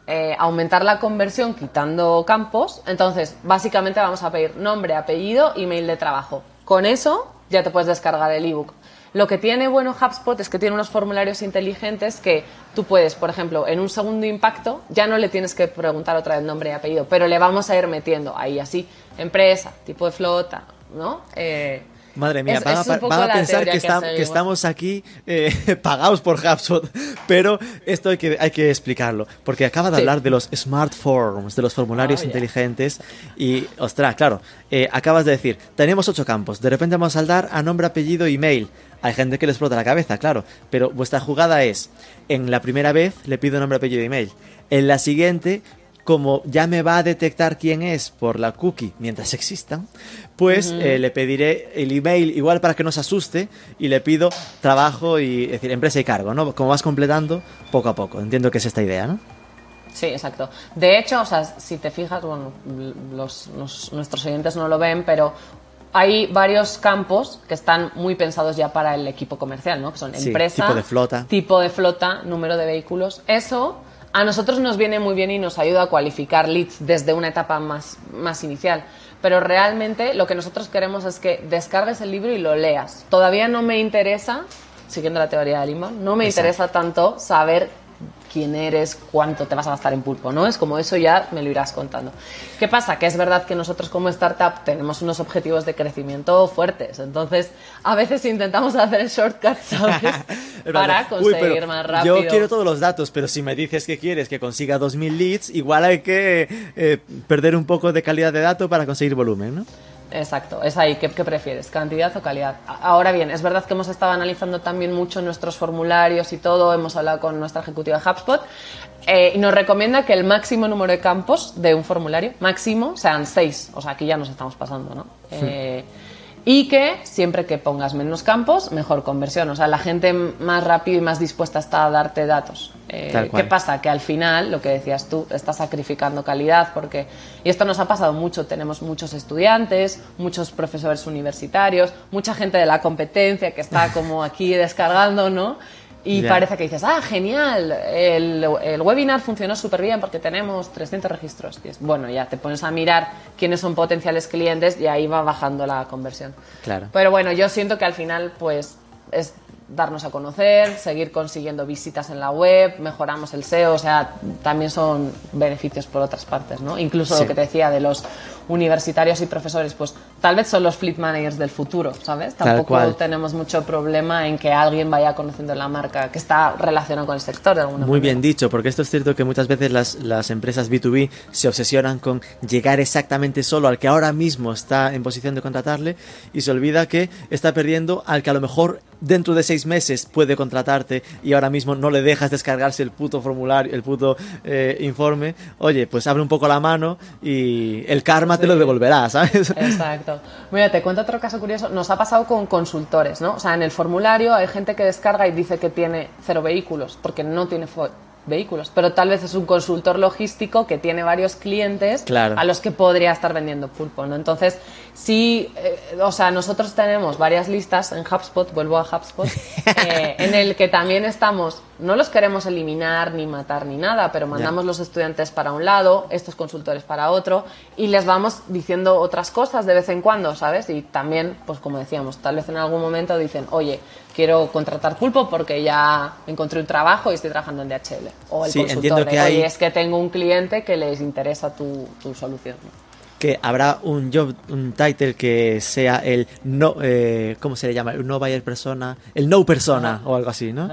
eh, aumentar la conversión quitando campos. Entonces, básicamente vamos a pedir nombre, apellido, email de trabajo. Con eso ya te puedes descargar el ebook. Lo que tiene bueno HubSpot es que tiene unos formularios inteligentes que tú puedes, por ejemplo, en un segundo impacto, ya no le tienes que preguntar otra vez nombre y apellido, pero le vamos a ir metiendo ahí así, empresa, tipo de flota, ¿no? Eh, Madre mía, van, a, pensar que, estamos aquí eh, pagados por HubSpot, pero esto hay que, hay que explicarlo, porque acaba de hablar de los smart forms, de los formularios oh, inteligentes, y, ostras, claro, eh, acabas de decir, tenemos ocho campos, de repente vamos a saltar a nombre, apellido, email. Hay gente que le explota la cabeza, claro, pero vuestra jugada es, en la primera vez le pido nombre, apellido, email. En la siguiente como ya me va a detectar quién es por la cookie mientras existan, pues eh, le pediré el email igual para que no se asuste y le pido trabajo y, es decir, empresa y cargo, ¿no? Como vas completando poco a poco. Entiendo que es esta idea, ¿no? Sí, exacto. De hecho, o sea, si te fijas, bueno, los, nuestros oyentes no lo ven, pero hay varios campos que están muy pensados ya para el equipo comercial, ¿no? Que son empresa, tipo de flota, tipo de flota, número de vehículos. Eso a nosotros nos viene muy bien y nos ayuda a cualificar leads desde una etapa más, más inicial. Pero realmente lo que nosotros queremos es que descargues el libro y lo leas. Todavía no me interesa, siguiendo la teoría de Limón, no me interesa tanto saber quién eres, cuánto te vas a gastar en pulpo, ¿no? Es como eso ya me lo irás contando. ¿Qué pasa? Que es verdad que nosotros como startup tenemos unos objetivos de crecimiento fuertes, entonces a veces intentamos hacer shortcuts, ¿sabes? Para conseguir más rápido. Yo quiero todos los datos, pero si me dices que quieres que consiga 2.000 leads, igual hay que eh, perder un poco de calidad de datos para conseguir volumen, ¿no? Exacto, es ahí. ¿Qué, prefieres? ¿Cantidad o calidad? Ahora bien, es verdad que hemos estado analizando también mucho nuestros formularios y todo, hemos hablado con nuestra ejecutiva HubSpot eh, y nos recomienda que el máximo número de campos de un formulario, máximo, sean seis. O sea, aquí ya nos estamos pasando, ¿no? Eh, y que siempre que pongas menos campos, mejor conversión. O sea, la gente más rápido y más dispuesta está a darte datos. Eh, ¿Qué pasa? Que al final, lo que decías tú, estás sacrificando calidad porque, y esto nos ha pasado mucho, tenemos muchos estudiantes, muchos profesores universitarios, mucha gente de la competencia que está como aquí descargando, ¿no? Y parece que dices, ah, genial, el, el webinar funcionó súper bien porque tenemos 300 registros. Y bueno, ya te pones a mirar quiénes son potenciales clientes y ahí va bajando la conversión. Claro. Pero bueno, yo siento que al final, pues, es darnos a conocer, seguir consiguiendo visitas en la web, mejoramos el SEO, o sea, también son beneficios por otras partes, ¿no? Incluso lo que te decía de los universitarios y profesores, pues tal vez son los fleet managers del futuro, ¿sabes? Tampoco tenemos mucho problema en que alguien vaya conociendo la marca que está relacionado con el sector de alguna Muy bien dicho, porque esto es cierto que muchas veces las, las empresas B2B se obsesionan con llegar exactamente solo al que ahora mismo está en posición de contratarle y se olvida que está perdiendo al que a lo mejor dentro de seis meses puede contratarte y ahora mismo no le dejas descargarse el puto formulario, el puto eh, informe, oye, pues abre un poco la mano y el karma te lo devolverá, ¿sabes? Exacto. Mira, te cuento otro caso curioso. Nos ha pasado con consultores, ¿no? O sea, en el formulario hay gente que descarga y dice que tiene cero vehículos porque no tiene vehículos, pero tal vez es un consultor logístico que tiene varios clientes a los que podría estar vendiendo pulpo, ¿no? Entonces, sí, eh, o sea, nosotros tenemos varias listas en HubSpot, vuelvo a HubSpot, eh, en el que también estamos, no los queremos eliminar ni matar ni nada, pero mandamos los estudiantes para un lado, estos consultores para otro, y les vamos diciendo otras cosas de vez en cuando, ¿sabes? Y también, pues como decíamos, tal vez en algún momento dicen, oye, quiero contratar pulpo porque ya encontré un trabajo y estoy trabajando en DHL. O el consultor, que oye, es que tengo un cliente que les interesa tu, tu solución que habrá un job, un title que sea el no, eh, ¿cómo se le llama? El no buyer persona, el no persona o algo así, ¿no?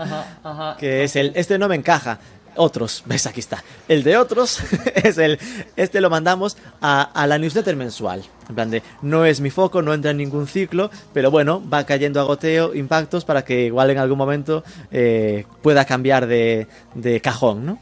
que es el, este no me encaja. Otros, ves, aquí está. El de otros es el, este lo mandamos a, la newsletter mensual. En plan de, no es mi foco, no entra en ningún ciclo, pero bueno, va cayendo a goteo impactos para que igual en algún momento eh, pueda cambiar de, de cajón, ¿no?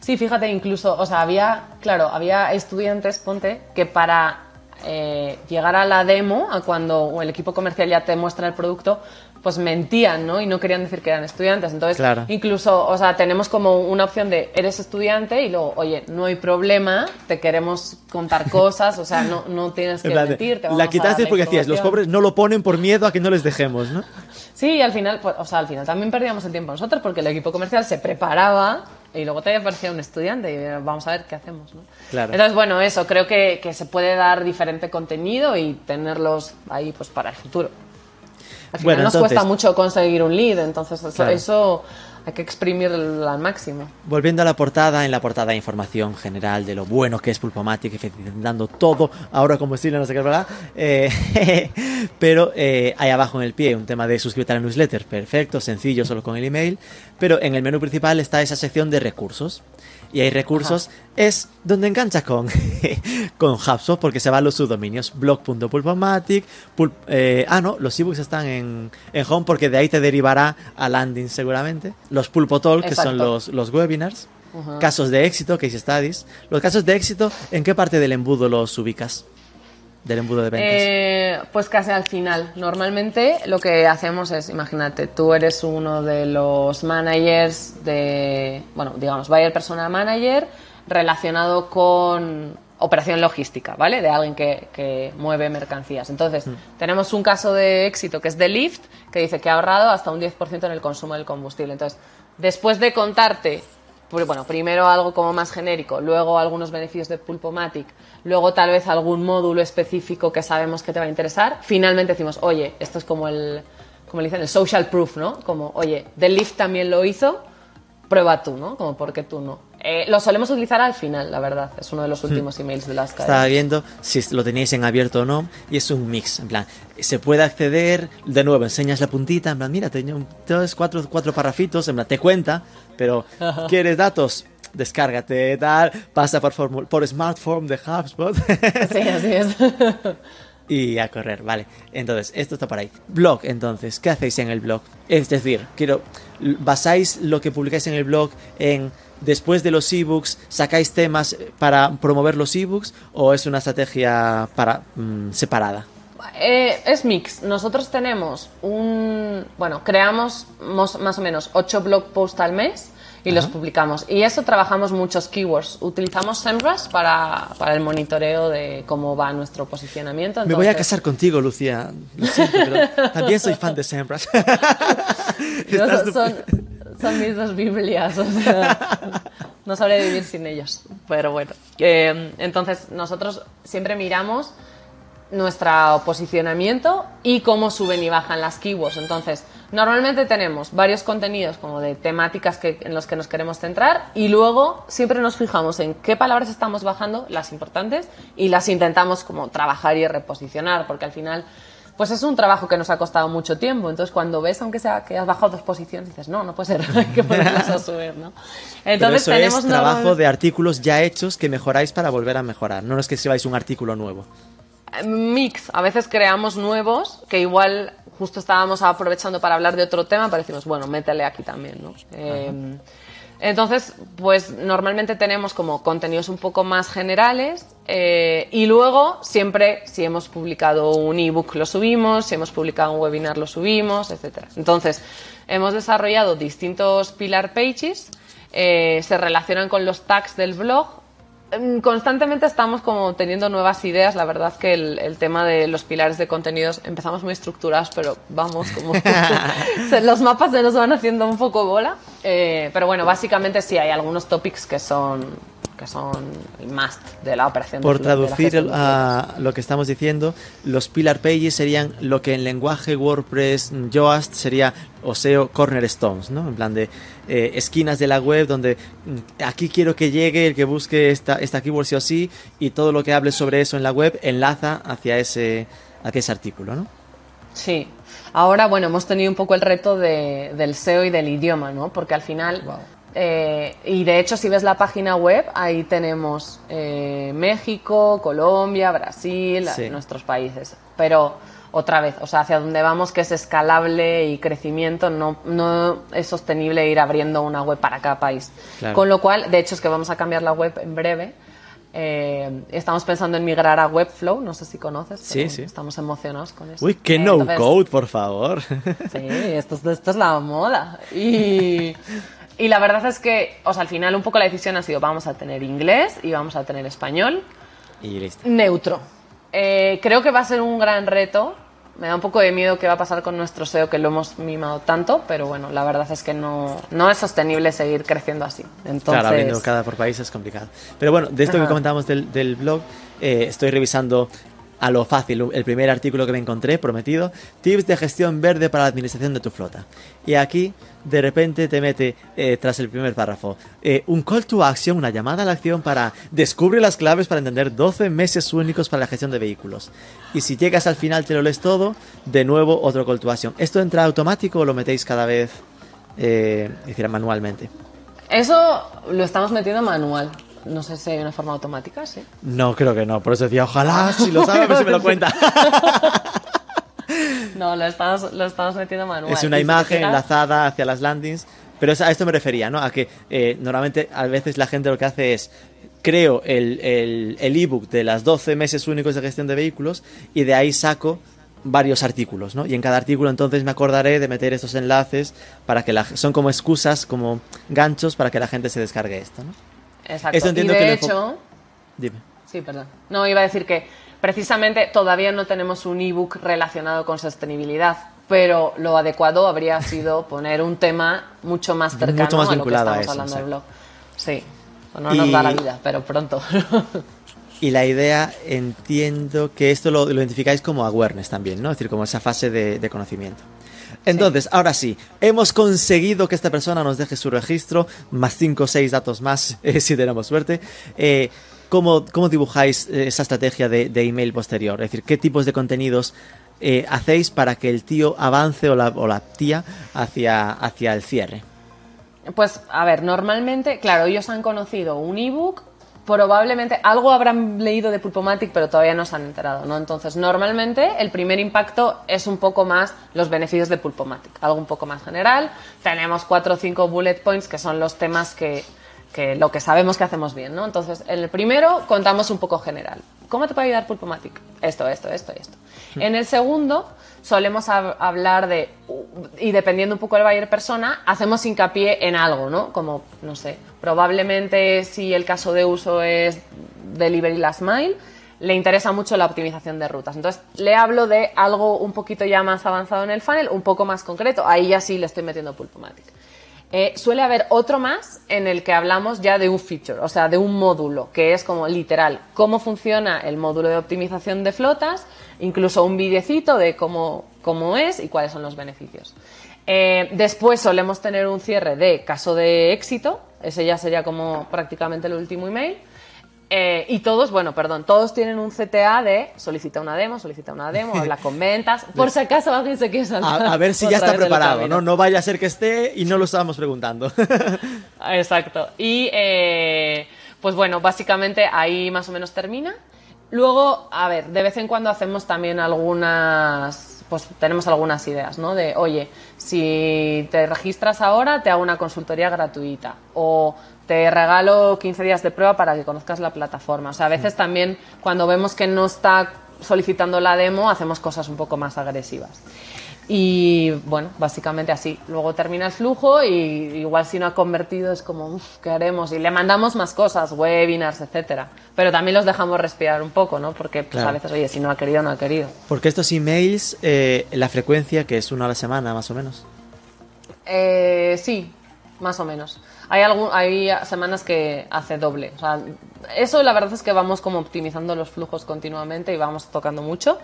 Sí, fíjate, incluso, o sea, había, claro, había estudiantes, ponte, que para eh, llegar a la demo, a cuando el equipo comercial ya te muestra el producto, pues mentían, ¿no? Y no querían decir que eran estudiantes. Entonces, Claro. incluso, o sea, tenemos como una opción de eres estudiante y luego, oye, no hay problema, te queremos contar cosas, o sea, no, no tienes que plan mentir. te vamos la a quitaste porque decías, los información". pobres no lo ponen por miedo a que no les dejemos, ¿no? Sí, y al final, pues, o sea, al final también perdíamos el tiempo nosotros porque el equipo comercial se preparaba y luego te aparecía un estudiante y eh, vamos a ver qué hacemos, ¿no? Claro. Entonces, bueno, eso, creo que, que se puede dar diferente contenido y tenerlos ahí pues para el futuro. Al final Bueno, nos entonces- cuesta mucho conseguir un lead, entonces eso, Claro. eso hay que exprimirlo al máximo. Volviendo a la portada, en la portada hay información general de lo bueno que es Pulpomatic, dando todo, ahora como estilo, no sé qué, ¿verdad? Eh, pero eh, hay abajo en el pie un tema de suscribirte a la newsletter, perfecto, sencillo, solo con el email, pero en el menú principal está esa sección de recursos. Y hay recursos, es donde engancha con, con HubSpot, porque se van los subdominios, blog.pulpomatic, pul- eh, ah no, los ebooks están en, en home, porque de ahí te derivará a landing seguramente, los pulpotol, que son los, los webinars, casos de éxito, case studies, los casos de éxito, ¿en qué parte del embudo los ubicas? Del embudo de ventas. Eh, pues casi al final. Normalmente lo que hacemos es, imagínate, tú eres uno de los managers de, bueno, digamos, buyer persona manager relacionado con operación logística, ¿vale? De alguien que, que mueve mercancías. Entonces, tenemos un caso de éxito que es de Lyft, que dice que ha ahorrado hasta un 10% en el consumo del combustible. Entonces, después de contarte bueno, primero algo como más genérico, luego algunos beneficios de Pulpomatic, luego tal vez algún módulo específico que sabemos que te va a interesar. Finalmente decimos, oye, esto es como el, como le dicen, el social proof, ¿no? Como, oye, The Lift también lo hizo, prueba tú, ¿no? Como, ¿por qué tú no? Eh, lo solemos utilizar al final, la verdad. Es uno de los últimos emails de las Estaba viendo si lo teníais en abierto o no, y es un mix, en plan, se puede acceder, de nuevo, enseñas la puntita, en plan, mira, tengo tres, cuatro, cuatro parrafitos, en plan, te cuenta, pero ¿quieres datos? Descárgate, tal, pasa por, por smartphone de HubSpot Sí, así es. y a correr, vale. Entonces, esto está por ahí. Blog, entonces, ¿qué hacéis en el blog? Es decir, quiero, ¿basáis lo que publicáis en el blog en después de los ebooks, sacáis temas para promover los ebooks o es una estrategia para, mm, separada? Eh, es mix. Nosotros tenemos un. Bueno, creamos mos- más o menos 8 blog posts al mes y los publicamos. Y eso trabajamos muchos keywords. Utilizamos SEMrush para, para el monitoreo de cómo va nuestro posicionamiento. Me voy a casar contigo, Lucía. Lo siento, pero también soy fan de Semrush. son, son mis dos Biblias. o sea, no sabré vivir sin ellos. Pero bueno. Eh, entonces, nosotros siempre miramos nuestro posicionamiento y cómo suben y bajan las keywords. Entonces, normalmente tenemos varios contenidos como de temáticas que, en los que nos queremos centrar y luego siempre nos fijamos en qué palabras estamos bajando, las importantes, y las intentamos como trabajar y reposicionar, porque al final pues es un trabajo que nos ha costado mucho tiempo. Entonces, cuando ves, aunque sea que has bajado dos posiciones, dices, no, no puede ser, hay que ponerlas a subir, ¿no? Pero Entonces, eso tenemos es trabajo normal- de artículos ya hechos que mejoráis para volver a mejorar. No es que escribáis un artículo nuevo. Mix. A veces creamos nuevos que igual justo estábamos aprovechando para hablar de otro tema, pero decimos, bueno, métele aquí también, ¿no? Eh, entonces, pues normalmente tenemos como contenidos un poco más generales eh, y luego siempre, si hemos publicado un ebook lo subimos, si hemos publicado un webinar lo subimos, etc. Entonces, hemos desarrollado distintos pillar pages, eh, se relacionan con los tags del blog Constantemente estamos como teniendo nuevas ideas. La verdad que el, el tema de los pilares de contenidos empezamos muy estructurados, pero vamos como los mapas se nos van haciendo un poco bola. Eh, pero bueno, básicamente sí hay algunos topics que son que son el must de la operación. Por de traducir de a lo que estamos diciendo, los pillar pages serían lo que en lenguaje WordPress mm, Yoast sería o SEO cornerstones, ¿no? En plan de eh, esquinas de la web donde mm, aquí quiero que llegue el que busque esta, esta keyword sí o sí y todo lo que hable sobre eso en la web enlaza hacia ese, hacia ese artículo, ¿no? Sí. Ahora, bueno, hemos tenido un poco el reto de- del SEO y del idioma, ¿no? Porque al final, eh, y de hecho, si ves la página web, ahí tenemos eh, México, Colombia, Brasil, Sí. nuestros países. Pero otra vez, o sea, hacia donde vamos, que es escalable y crecimiento, no, no es sostenible ir abriendo una web para cada país. Claro. Con lo cual, de hecho, es que vamos a cambiar la web en breve Eh, estamos pensando en migrar a Webflow, no sé si conoces. Sí, pero sí. Estamos emocionados con eso. Uy, qué Eh, no entonces- code, por favor. Sí, esto, es- esto es la moda. Y, y la verdad es que, o sea, al final un poco la decisión ha sido, vamos a tener inglés y vamos a tener español y listo. neutro. Eh, creo que va a ser un gran reto. Me da un poco de miedo qué va a pasar con nuestro SEO, que lo hemos mimado tanto, pero bueno, la verdad es que no, no es sostenible seguir creciendo así. Entonces, Claro, abriendo cada por país es complicado. Pero bueno, de esto que comentábamos del, del blog, eh, estoy revisando a lo fácil el primer artículo que me encontré, prometido, tips de gestión verde para la administración de tu flota. Y aquí, de repente, te mete, eh, tras el primer párrafo, eh, un call to action, una llamada a la acción para descubre las claves para entender 12 meses únicos para la gestión de vehículos. Y si llegas al final te lo lees todo, de nuevo otro call to action. ¿Esto entra automático o lo metéis cada vez, eh, manualmente? eso lo estamos metiendo manual. No sé si hay una forma automática, sí. No, creo que no. Por eso decía, ojalá, si lo sabe, a ver si me lo cuenta. No, lo estamos, lo estamos metiendo manual. es una imagen enlazada hacia las landings. Pero a esto me refería, ¿no? A que eh, normalmente a veces la gente lo que hace es creo el el- el ebook de las 12 meses únicos de gestión de vehículos y de ahí saco varios artículos, ¿no? Y en cada artículo entonces me acordaré de meter estos enlaces para que la, son como excusas, como ganchos para que la gente se descargue esto, ¿no? Exacto. Entiendo y de hecho, Dime. Sí, perdón. No, iba a decir que precisamente todavía no tenemos un ebook relacionado con sostenibilidad, pero lo adecuado habría sido poner un tema mucho más cercano Mucho más a lo que estamos eso, hablando del blog. Sí. No nos Y- da la vida, pero pronto. Y la idea, entiendo que esto lo, lo identificáis como awareness también, ¿no? Es decir, como esa fase de, de conocimiento. Entonces, ahora sí, hemos conseguido que esta persona nos deje su registro, más 5 o 6 datos más, eh, si tenemos suerte. Eh, ¿cómo, cómo dibujáis eh, esa estrategia de, de email posterior? Es decir, ¿qué tipos de contenidos eh, hacéis para que el tío avance o la, o la tía hacia, hacia el cierre? Pues, a ver, normalmente, claro, ellos han conocido un ebook, probablemente algo habrán leído de Pulpomatic, pero todavía no se han enterado, ¿no? Entonces, normalmente el primer impacto es un poco más los beneficios de Pulpomatic, algo un poco más general. Tenemos cuatro o cinco bullet points que son los temas que, que lo que sabemos que hacemos bien, ¿no? Entonces, en el primero contamos un poco general. ¿Cómo te puede ayudar Pulpomatic? Esto, esto, esto y esto. En el segundo solemos hab- hablar de, y dependiendo un poco del buyer persona, hacemos hincapié en algo, ¿no? Como, no sé, probablemente si el caso de uso es Delivery Last Mile, le interesa mucho la optimización de rutas. Entonces, le hablo de algo un poquito ya más avanzado en el funnel, un poco más concreto. Ahí ya sí le estoy metiendo Pulpomatic. Eh, suele haber otro más en el que hablamos ya de un feature, o sea, de un módulo, que es como literal, cómo funciona el módulo de optimización de flotas, incluso un videcito de cómo, cómo es y cuáles son los beneficios. Eh, después solemos tener un cierre de caso de éxito, ese ya sería como prácticamente el último email. Eh, y todos, bueno, perdón, todos tienen un CTA de solicita una demo, solicita una demo, habla con ventas, por si acaso alguien se quiere saltar. A, a ver si ya está preparado. ¿no? No vaya a ser que esté y no lo estábamos preguntando. Exacto. Y eh, pues bueno, básicamente ahí más o menos termina. Luego, a ver, de vez en cuando hacemos también algunas, pues tenemos algunas ideas, ¿no? De, oye, si te registras ahora, te hago una consultoría gratuita. O te regalo 15 días de prueba para que conozcas la plataforma. O sea, a veces también cuando vemos que no está solicitando la demo, hacemos cosas un poco más agresivas. Y bueno, básicamente así. Luego termina el flujo y igual si no ha convertido es como, uff, ¿qué haremos? Y le mandamos más cosas, webinars, etcétera. Pero también los dejamos respirar un poco, ¿no? Porque pues, Claro. a veces, oye, si no ha querido, no ha querido. Porque estos emails, eh, la frecuencia, que es una a la semana más o menos. Eh, sí, más o menos. Hay, algún, hay semanas que hace doble. O sea, eso la verdad es que vamos como optimizando los flujos continuamente y vamos tocando mucho.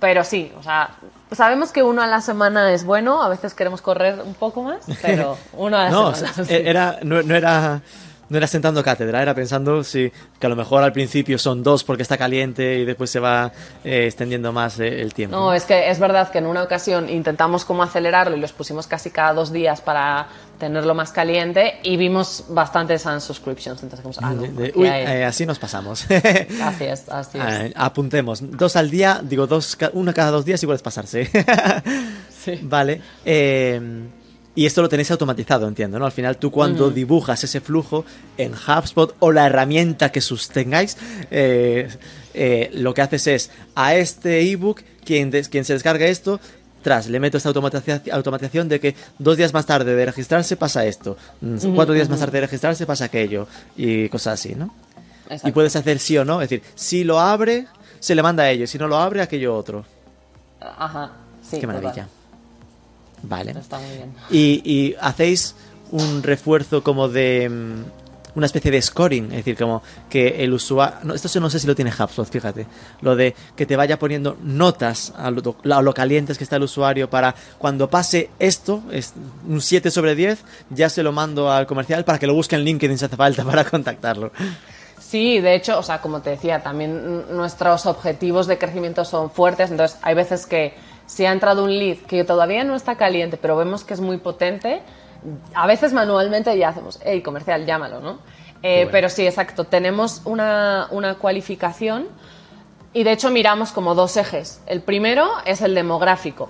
Pero sí, o sea, sabemos que uno a la semana es bueno, a veces queremos correr un poco más, pero uno a la No, semana. o sea, sí. era, no, no era, no era sentando cátedra, era pensando si, que a lo mejor al principio son dos porque está caliente y después se va eh, extendiendo más eh, el tiempo. No, es que es verdad que en una ocasión intentamos como acelerarlo y los pusimos casi cada dos días para tenerlo más caliente y vimos bastantes unsubscriptions. Entonces, dijimos, ah, no, De- de- aquí uy, hay- eh, así nos pasamos. así es, así es. Ah, Apuntemos. Dos al día, digo, dos, uno cada dos días igual es pasarse. Sí. Vale. eh, Y esto lo tenéis automatizado, entiendo, ¿no? Al final tú cuando dibujas ese flujo en HubSpot o la herramienta que sostengáis, eh, eh, lo que haces es a este ebook, quien, quien se descargue esto, tras, le meto esta automatiza- automatización de que dos días más tarde de registrarse pasa esto, mm, cuatro días más tarde de registrarse pasa aquello, y cosas así, ¿no? Exacto. Y puedes hacer sí o no, es decir, si lo abre, se le manda a ello, si no lo abre, aquello otro. Ajá, sí. Qué total. maravilla. Vale. Está muy bien. Y, y hacéis un refuerzo como de mm, una especie de scoring, es decir, como que el usuario, no, esto no sé si lo tiene HubSpot, fíjate, lo de que te vaya poniendo notas a lo, a lo calientes que está el usuario para cuando pase esto, es un 7 sobre 10, ya se lo mando al comercial para que lo busque en LinkedIn si hace falta para contactarlo. Sí, de hecho, o sea, como te decía, también nuestros objetivos de crecimiento son fuertes, entonces hay veces que si ha entrado un lead que todavía no está caliente, pero vemos que es muy potente, a veces manualmente ya hacemos, hey, comercial, llámalo, ¿no? Eh, bueno. Pero sí, exacto, tenemos una, una cualificación y de hecho miramos como dos ejes. El primero es el demográfico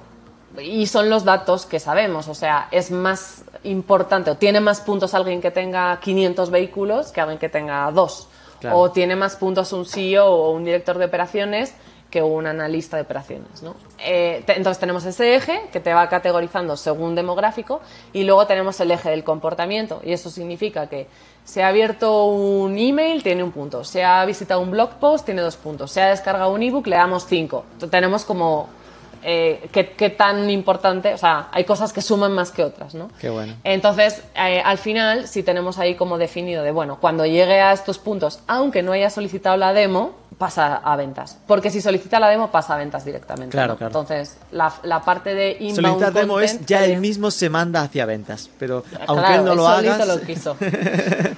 y son los datos que sabemos, o sea, es más importante o tiene más puntos alguien que tenga 500 vehículos que alguien que tenga dos. Claro. O tiene más puntos un CEO o un director de operaciones que un analista de operaciones. ¿no? Eh, te- entonces tenemos ese eje que te va categorizando según demográfico y luego tenemos el eje del comportamiento y eso significa que se ha abierto un email, tiene un punto, se ha visitado un blog post, tiene dos puntos, se ha descargado un ebook, le damos cinco. Entonces, tenemos como eh, qué, qué tan importante, o sea, hay cosas que suman más que otras, ¿no? Qué bueno. Entonces, eh, al final, si tenemos ahí como definido de, bueno, cuando llegue a estos puntos, aunque no haya solicitado la demo, pasa a ventas. Porque si solicita la demo, pasa a ventas directamente. Claro, ¿no? claro. Entonces, la, la parte de inbound Solicitar demo es content ya él mismo se manda hacia ventas, pero Claro, aunque él no él lo haga, lo quiso.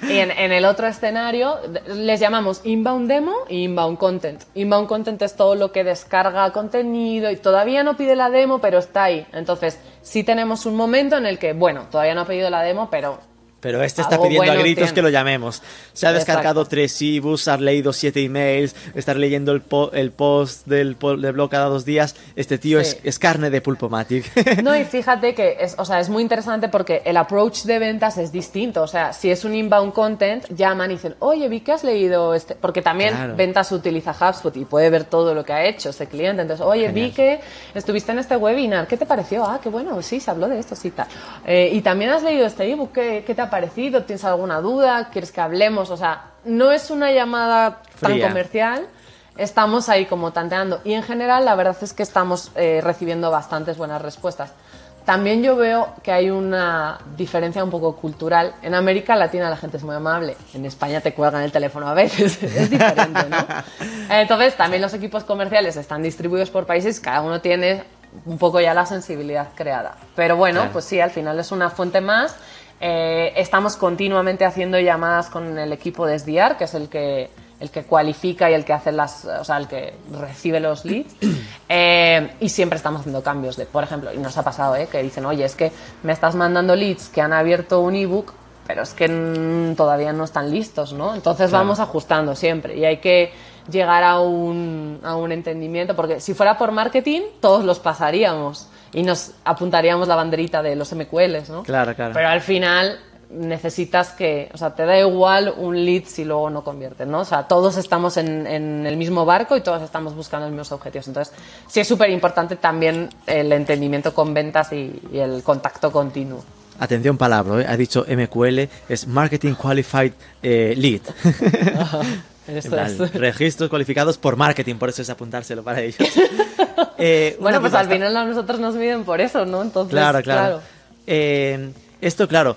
Y en, en el otro escenario les llamamos inbound demo y inbound content. Inbound content es todo lo que descarga contenido y todavía no pide la demo, pero está ahí. Entonces, sí tenemos un momento en el que, bueno, todavía no ha pedido la demo, pero Pero este está pidiendo a bueno gritos tiene. que lo llamemos. Se ha descargado Exacto. tres ebooks, ha leído siete emails, estar leyendo el, po- el post del, po- del blog cada dos días. Este tío Sí. es, es carne de Pulpomatic. No, y fíjate que es, o sea, es muy interesante porque el approach de ventas es distinto. O sea, si es un inbound content, llaman y dicen, oye, vi que has leído este. Porque también Claro. ventas utiliza HubSpot y puede ver todo lo que ha hecho ese cliente. Entonces, oye, vi que estuviste en este webinar, ¿qué te pareció? Ah, qué bueno, sí, se habló de esto, sí, tal. Eh, y también has leído este ebook, ¿qué, qué te ha parecido? ¿Tienes alguna duda? ¿Quieres que hablemos? O sea, no es una llamada tan comercial estamos ahí como tanteando. Y en general, la verdad es que estamos eh, recibiendo bastantes buenas respuestas. También yo veo que hay una diferencia un poco cultural. En América Latina la gente es muy amable. En España te cuelgan el teléfono a veces. es diferente, ¿no? Entonces, también los equipos comerciales están distribuidos por países. Cada uno tiene un poco ya la sensibilidad creada. Pero bueno, Claro. pues sí, al final es una fuente más. Eh, estamos continuamente haciendo llamadas con el equipo de SDR, que es el que, el que cualifica y el que hace las, o sea, el que recibe los leads. Eh, y siempre estamos haciendo cambios de, por ejemplo, y nos ha pasado, ¿eh? que dicen, oye, es que me estás mandando leads que han abierto un ebook, pero es que todavía no están listos, ¿no? Entonces Claro. vamos ajustando siempre y hay que llegar a un, a un entendimiento, porque si fuera por marketing, todos los pasaríamos y nos apuntaríamos la banderita de los MQLs, ¿no? Claro, claro. Pero al final necesitas que, o sea, te da igual un lead si luego no conviertes, ¿no? O sea, todos estamos en, en el mismo barco y todos estamos buscando los mismos objetivos. Entonces, sí es súper importante también el entendimiento con ventas y, y el contacto continuo. Atención palabra, ¿eh? ha dicho MQL, es Marketing Qualified eh, Lead. Plan, es. Registros cualificados por marketing, por eso es apuntárselo para ellos. Eh, Bueno, pues al final a nosotros nos miden por eso, ¿no? Entonces, Claro, claro. Esto, claro,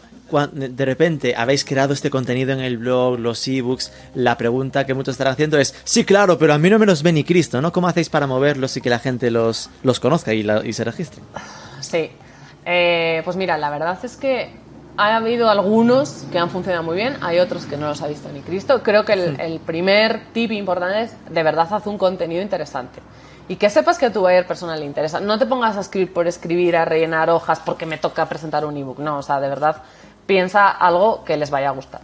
de repente habéis creado este contenido en el blog, los ebooks, la pregunta que muchos estarán haciendo es, sí, claro, pero a mí no me los ve ni Cristo, ¿no? ¿Cómo hacéis para moverlos y que la gente los, los conozca y, la- y se registre? Sí. Eh, pues mira, la verdad es que ha habido algunos que han funcionado muy bien, hay otros que no los ha visto ni Cristo. Creo que el, el primer tip importante es de verdad haz un contenido interesante. Y que sepas que a tu buyer personal le interesa. No te pongas a escribir por escribir, a rellenar hojas porque me toca presentar un ebook. No, o sea, de verdad piensa algo que les vaya a gustar.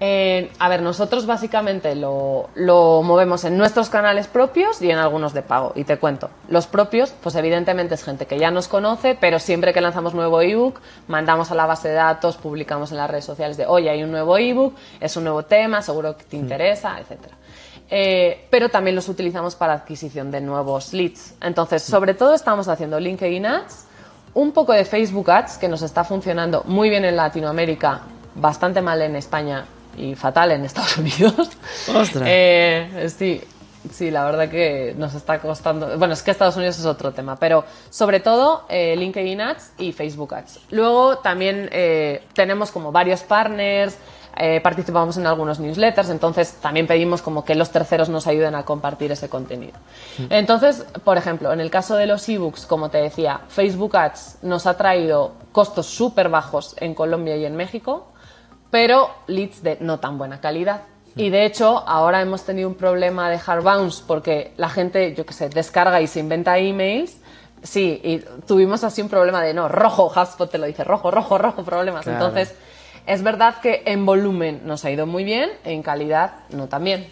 Eh, a ver, nosotros básicamente lo, lo movemos en nuestros canales propios y en algunos de pago. Y te cuento, los propios, pues evidentemente es gente que ya nos conoce, pero siempre que lanzamos nuevo ebook, mandamos a la base de datos, publicamos en las redes sociales de, oye, hay un nuevo ebook, es un nuevo tema, seguro que te interesa, etcétera. Eh, pero también los utilizamos para adquisición de nuevos leads. Entonces, sobre todo estamos haciendo LinkedIn Ads, un poco de Facebook Ads, que nos está funcionando muy bien en Latinoamérica, bastante mal en España y fatal en Estados Unidos. ¡Ostras! Eh, sí, sí, la verdad que nos está costando. Bueno, es que Estados Unidos es otro tema, pero sobre todo eh, LinkedIn Ads y Facebook Ads. Luego también eh, tenemos como varios partners. eh, participamos en algunos newsletters, entonces también pedimos como que los terceros nos ayuden a compartir ese contenido. Entonces, por ejemplo, en el caso de los ebooks, como te decía, Facebook Ads nos ha traído costos súper bajos en Colombia y en México, pero leads de no tan buena calidad. Y de hecho, ahora hemos tenido un problema de hard bounce porque la gente, yo qué sé, descarga y se inventa emails. Sí, y tuvimos así un problema de no, rojo, HubSpot te lo dice, rojo, rojo, rojo, problemas. Claro. Entonces, es verdad que en volumen nos ha ido muy bien, en calidad no tan bien.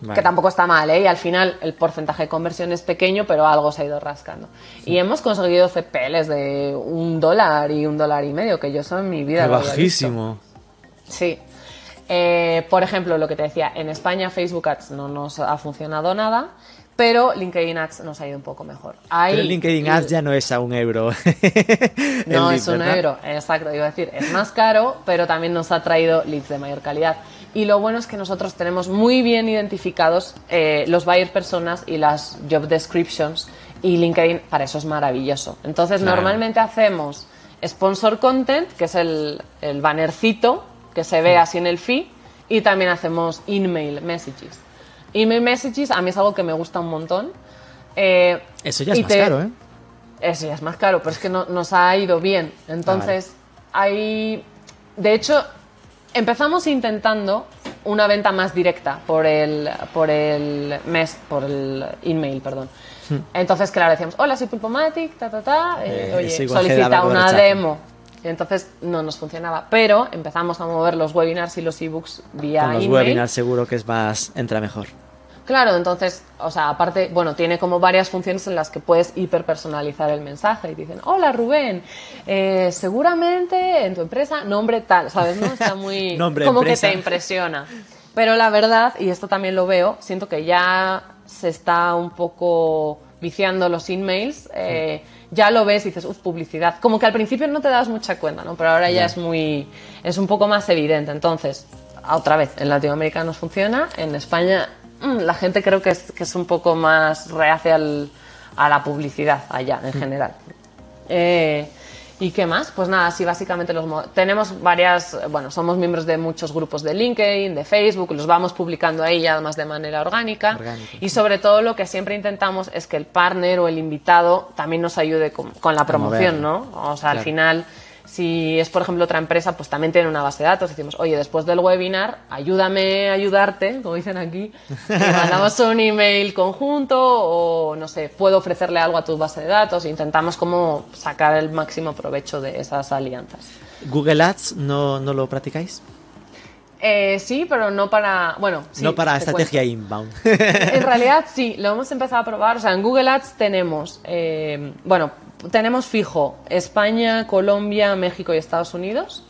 Vale. Que tampoco está mal, ¿eh? Y al final el porcentaje de conversión es pequeño, pero algo se ha ido rascando. Y hemos conseguido CPLs de un dólar y un dólar y medio, que yo eso en mi vida Qué lo bajísimo. Sí. Eh, por ejemplo, lo que te decía, en España Facebook Ads no nos ha funcionado nada, pero LinkedIn Ads nos ha ido un poco mejor. Ahí- Pero LinkedIn Ads ya no es a un euro. no, es un ¿verdad? euro, exacto, iba a decir, es más caro, pero también nos ha traído leads de mayor calidad. Y lo bueno es que nosotros tenemos muy bien identificados eh, los buyer personas y las job descriptions y LinkedIn para eso es maravilloso. Entonces Claro. normalmente hacemos sponsor content, que es el, el bannercito que se ve así en el feed, y también hacemos email messages. Email messages a mí es algo que me gusta un montón. Eh, Eso ya es más te- caro, ¿eh? eso ya es más caro, pero es que no- nos ha ido bien. Entonces, hay. De hecho, empezamos intentando una venta más directa por el, por el mes, por el email, perdón. Entonces, claro, decíamos, hola, soy Pulpomatic, ta, ta, ta, eh, Eh, oye, solicita una demo. Entonces no nos funcionaba. Pero empezamos a mover los webinars y los ebooks vía Con los email. webinars seguro que es más, entra mejor. Claro, entonces, o sea, aparte, bueno, tiene como varias funciones en las que puedes hiperpersonalizar el mensaje y dicen, hola Rubén, eh, seguramente en tu empresa, nombre tal, ¿sabes? No está muy... Nombre, como empresa. que te impresiona. Pero la verdad, y esto también lo veo, siento que ya se está un poco viciando los emails, eh, ya lo ves y dices, uff, publicidad. Como que al principio no te das mucha cuenta, ¿no? Pero ahora ya es muy, es un poco más evidente. Entonces, otra vez, en Latinoamérica nos funciona, en España mm, la gente creo que es, que es un poco más reacia al- a la publicidad allá en general. Eh, ¿Y qué más? Pues nada, sí, básicamente los mo- tenemos varias, eh, bueno, somos miembros de muchos grupos de LinkedIn, de Facebook, los vamos publicando ahí ya más de manera orgánica. Y sobre todo lo que siempre intentamos es que el partner o el invitado también nos ayude con, con la promoción. ¿no? O sea, al final, si es por ejemplo otra empresa, pues también tiene una base de datos. Decimos, oye, después del webinar, ayúdame a ayudarte, como dicen aquí. Y mandamos un email conjunto o no sé, puedo ofrecerle algo a tu base de datos. Intentamos como sacar el máximo provecho de esas alianzas. ¿Google Ads no, no lo practicáis? Eh, sí, pero no para. Bueno, sí, no para te estrategia cuento. inbound. En realidad sí, lo hemos empezado a probar. O sea, en Google Ads tenemos, eh, bueno, tenemos fijo España, Colombia, México y Estados Unidos.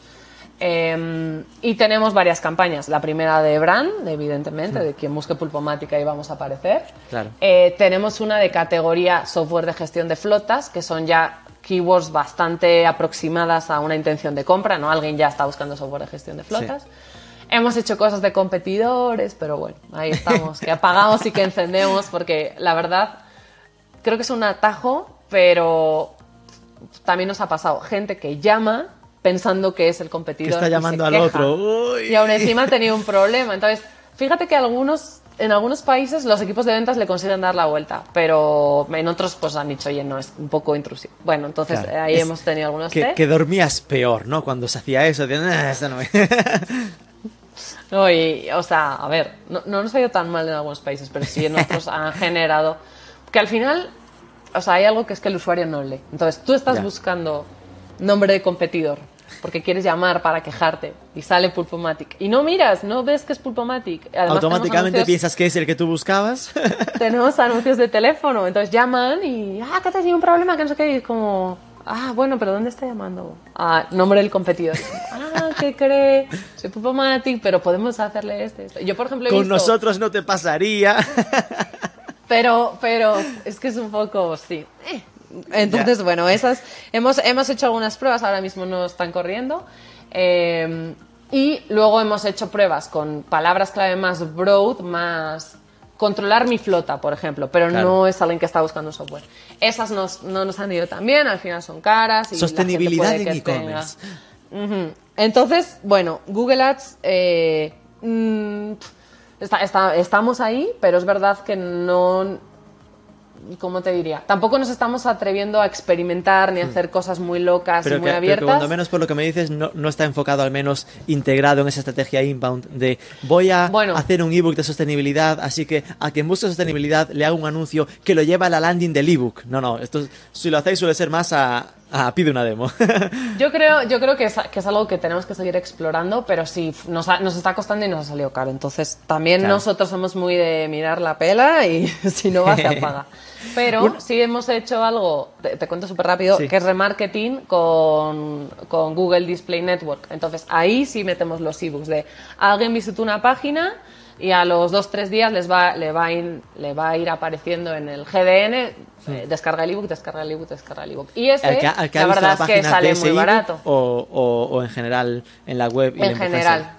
Eh, y tenemos varias campañas. La primera de brand, evidentemente, de quien busque pulpomática y vamos a aparecer. Claro. Eh, tenemos una de categoría software de gestión de flotas, que son ya keywords bastante aproximadas a una intención de compra, ¿no? Alguien ya está buscando software de gestión de flotas. Hemos hecho cosas de competidores, pero bueno, ahí estamos, que apagamos y que encendemos, porque la verdad creo que es un atajo, pero también nos ha pasado gente que llama pensando que es el que competidor. está y llamando se al queja. otro. Uy. Y aún encima ha tenido un problema. Entonces, fíjate que algunos, en algunos países los equipos de ventas le consiguen dar la vuelta, pero en otros pues han dicho, oye, no, es un poco intrusivo. Bueno, entonces Claro. ahí hemos tenido algunos que, que dormías peor, ¿no? Cuando se hacía eso. de, "Ah, esto no me-". No, y, o sea, a ver, no, no nos ha ido tan mal en algunos países, pero sí en otros han generado. Que al final, o sea, hay algo que es que el usuario no lee. Entonces, tú estás Ya. buscando nombre de competidor porque quieres llamar para quejarte y sale Pulpomatic. Y no miras, no ves que es Pulpomatic. Además, Automáticamente tenemos piensas que es el que tú buscabas. anuncios, tenemos anuncios de teléfono, entonces llaman y, ah, que te tenido un problema, que no sé qué, y es como, ah, bueno, pero ¿dónde está llamando? Ah, nombre del competidor. ah, ¿qué cree? Soy Pulpomatic, pero podemos hacerle este. este. Yo, por ejemplo, he Con visto- nosotros no te pasaría. Pero, pero es que es un poco, sí. Eh. Entonces, bueno, esas hemos, hemos hecho algunas pruebas, ahora mismo no están corriendo. eh, y luego hemos hecho pruebas con palabras clave más broad, más controlar mi flota, por ejemplo, pero Claro. no es alguien que está buscando un software. Esas nos- no nos han ido tan bien, al final son caras. Y la gente Sostenibilidad puede en e-commerce. Entonces, bueno, Google Ads, eh, mm, está- está- estamos ahí, pero es verdad que no, ¿cómo te diría? Tampoco nos estamos atreviendo a experimentar ni a hacer cosas muy locas Hmm. Pero y que, muy pero que abiertas. cuando menos por lo que me dices no, no está enfocado al menos integrado en esa estrategia inbound de voy a Bueno. hacer un ebook de sostenibilidad, así que a quien busque sostenibilidad le hago un anuncio que lo lleva a la landing del ebook. No, no, esto si lo hacéis suele ser más a, a pide una demo. Yo creo, yo creo que, es, que es algo que tenemos que seguir explorando, pero sí, nos, ha- nos está costando y nos ha salido caro. Entonces, también Claro. nosotros somos muy de mirar la pela y si no va, se apaga. Pero sí hemos hecho algo, te, te cuento súper rápido, Sí. que es remarketing con, con Google Display Network. Entonces, ahí sí metemos los ebooks de alguien visitó una página y a los dos tres días les va, le, va a ir, le va a ir apareciendo en el GDN, eh, descarga el ebook, descarga el ebook, descarga el ebook. Y ese, que, que la verdad la es que de sale muy barato. o, o- o en general en la web y En general.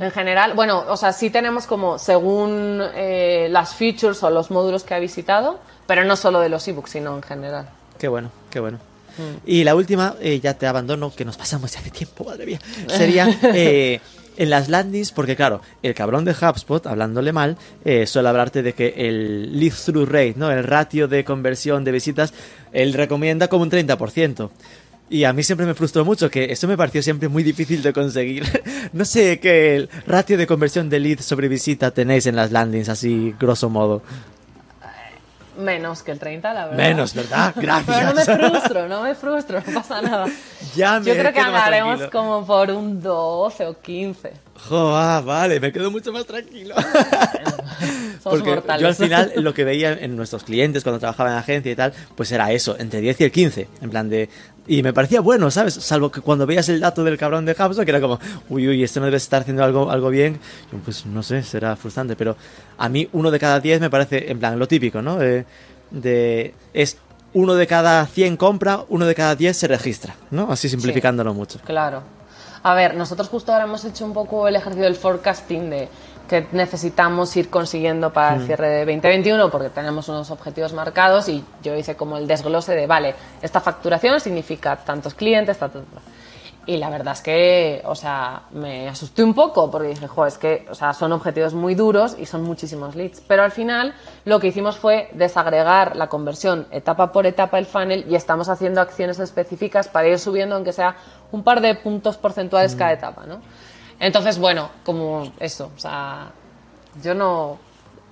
En general, bueno, o sea, sí tenemos como según eh, las features o los módulos que ha visitado, pero no solo de los ebooks, sino en general. Qué bueno, qué bueno. Mm. Y la última, eh, ya te abandono, que nos pasamos ya hace tiempo, madre mía. Sería en las landings, porque claro, el cabrón de HubSpot, hablándole mal, eh, suele hablarte de que el lead through rate, ¿no? El ratio de conversión de visitas, él recomienda como un 30%. Y a mí siempre me frustró mucho, que eso me pareció siempre muy difícil de conseguir. no sé qué ratio de conversión de lead sobre visita tenéis en las landings, así grosso modo. Menos que el 30, la verdad. Menos, ¿verdad? Gracias. Pero no me frustro, no me frustro, no pasa nada. Ya me Yo creo que andaremos como por un 12 o 15. Jo, ah, vale, me quedo mucho más tranquilo. Somos Porque mortales. yo al final lo que veía en nuestros clientes cuando trabajaba en agencia y tal, pues era eso, entre 10 y el 15, en plan de... Y me parecía bueno, ¿sabes? Salvo que cuando veías el dato del cabrón de HubSpot, que era como, uy, uy, esto no debe estar haciendo algo, algo bien, yo, pues no sé, será frustrante, pero a mí uno de cada 10 me parece, en plan, lo típico, ¿no? Eh, de, es uno de cada 100 compra, uno de cada 10 se registra, ¿no? Así simplificándolo mucho. Claro. A ver, nosotros justo ahora hemos hecho un poco el ejercicio del forecasting de que necesitamos ir consiguiendo para el cierre de 2021 porque tenemos unos objetivos marcados y yo hice como el desglose de, vale, esta facturación significa tantos clientes, tantos... Y la verdad es que, o sea, me asusté un poco porque dije, jo, es que, o sea, son objetivos muy duros y son muchísimos leads. Pero al final lo que hicimos fue desagregar la conversión etapa por etapa el funnel y estamos haciendo acciones específicas para ir subiendo, aunque sea un par de puntos porcentuales cada etapa, ¿no? Entonces, bueno, como eso, o sea, yo no...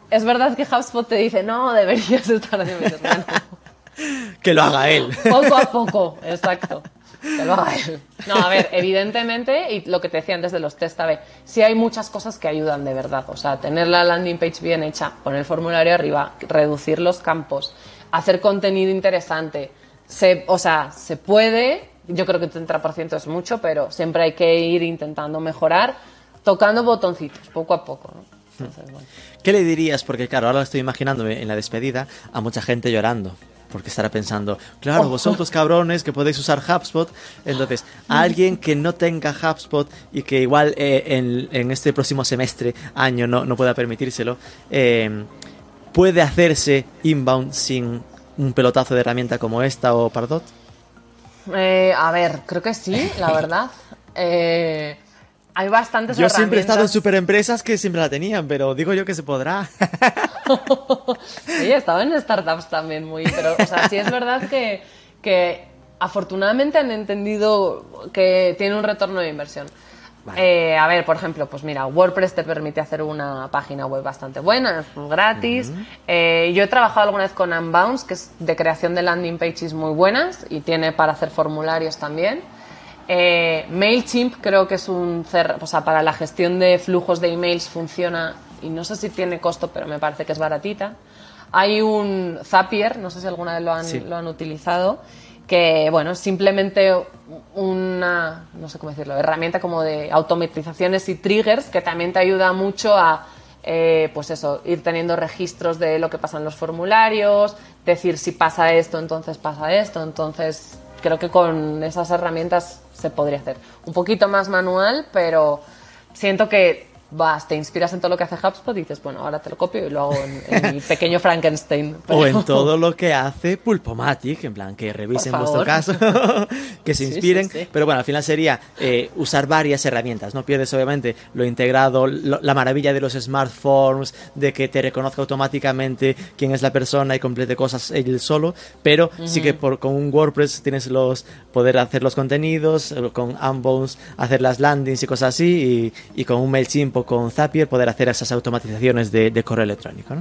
Es verdad que HubSpot te dice, no, deberías estar haciendo eso. Bueno, Que lo haga él. poco a poco, exacto. Que lo haga él. No, a ver, evidentemente, y lo que te decía antes de los test A/B, sí hay muchas cosas que ayudan de verdad. O sea, tener la landing page bien hecha, poner el formulario arriba, reducir los campos, hacer contenido interesante. Se, o sea, se puede, yo creo que el 30% es mucho, pero siempre hay que ir intentando mejorar, tocando botoncitos, poco a poco. ¿no? Entonces, bueno. ¿Qué le dirías? Porque claro, ahora estoy imaginándome en la despedida a mucha gente llorando. Porque estará pensando, claro, vosotros cabrones que podéis usar HubSpot. Entonces, a alguien que no tenga HubSpot y que igual eh, en, en este próximo semestre, año, no, no pueda permitírselo, eh, ¿puede hacerse inbound sin un pelotazo de herramienta como esta o Pardot? Eh, a ver, creo que sí, la verdad. Eh, hay bastantes Yo siempre he estado en superempresas que siempre la tenían, pero digo yo que se podrá. Oye, he estado en startups también muy... Pero, o sea, sí es verdad que, que afortunadamente han entendido que tiene un retorno de inversión. Eh, a ver, por ejemplo, pues mira, WordPress te permite hacer una página web bastante buena, es gratis. Eh, yo he trabajado alguna vez con Unbounce, que es de creación de landing pages muy buenas y tiene para hacer formularios también. Eh, MailChimp creo que es un o sea, para la gestión de flujos de emails funciona y no sé si tiene costo, pero me parece que es baratita. Hay un Zapier, no sé si alguna vez lo han, lo han utilizado, que bueno, simplemente una, no sé cómo decirlo, herramienta como de automatizaciones y triggers que también te ayuda mucho a eh, pues eso, ir teniendo registros de lo que pasa en los formularios, decir si pasa esto, entonces pasa esto, entonces creo que con esas herramientas se podría hacer. Un poquito más manual, pero siento que vas, te inspiras en todo lo que hace HubSpot y dices, bueno, ahora te lo copio y lo hago en, mi pequeño Frankenstein. O en todo lo que hace Pulpomatic, en plan, que revisen vuestro caso, que se inspiren. Pero bueno, al final sería eh, usar varias herramientas, ¿no? Pierdes obviamente lo integrado, la maravilla de los smartphones, de que te reconozca automáticamente quién es la persona y complete cosas él solo, pero sí que por, con un WordPress tienes los poder hacer los contenidos, eh, con Unbounce hacer las landings y cosas así, y, y con un MailChimp con Zapier poder hacer esas automatizaciones de, correo electrónico.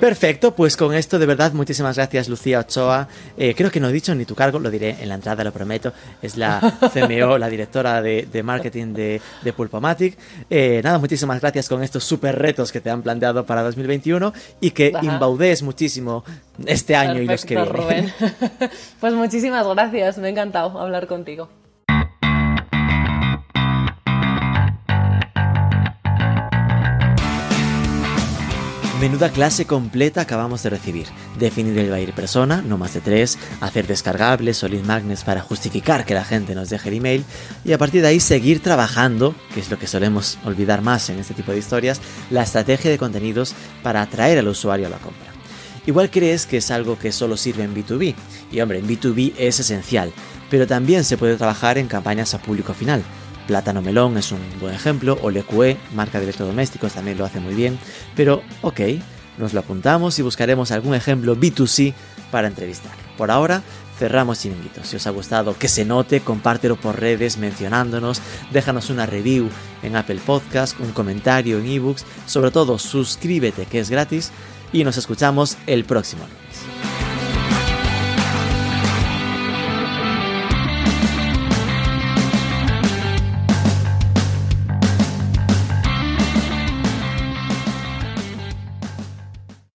Perfecto, pues con esto de verdad muchísimas gracias Lucía Ochoa. Eh, creo que no he dicho ni tu cargo, lo diré en la entrada, lo prometo. Es la CMO, la directora de, marketing de, de Pulpomatic. Eh, nada, muchísimas gracias con estos super retos que te han planteado para 2021 y que imbaudes muchísimo este año y los que vienen. pues muchísimas gracias, me ha encantado hablar contigo. Menuda clase completa acabamos de recibir. Definir el buyer persona, no más de tres, hacer descargables o lead para justificar que la gente nos deje el email y a partir de ahí seguir trabajando, que es lo que solemos olvidar más en este tipo de historias, la estrategia de contenidos para atraer al usuario a la compra. Igual crees que es algo que solo sirve en B2B, y hombre, en B2B es esencial, pero también se puede trabajar en campañas a público final Plátano Melón es un buen ejemplo, o Lecue, marca de electrodomésticos, también lo hace muy bien, pero ok, nos lo apuntamos y buscaremos algún ejemplo B2C para entrevistar. Por ahora, cerramos chiringuitos. Si os ha gustado, que se note, compártelo por redes mencionándonos, déjanos una review en Apple Podcast, un comentario en ebooks, sobre todo suscríbete que es gratis y nos escuchamos el próximo.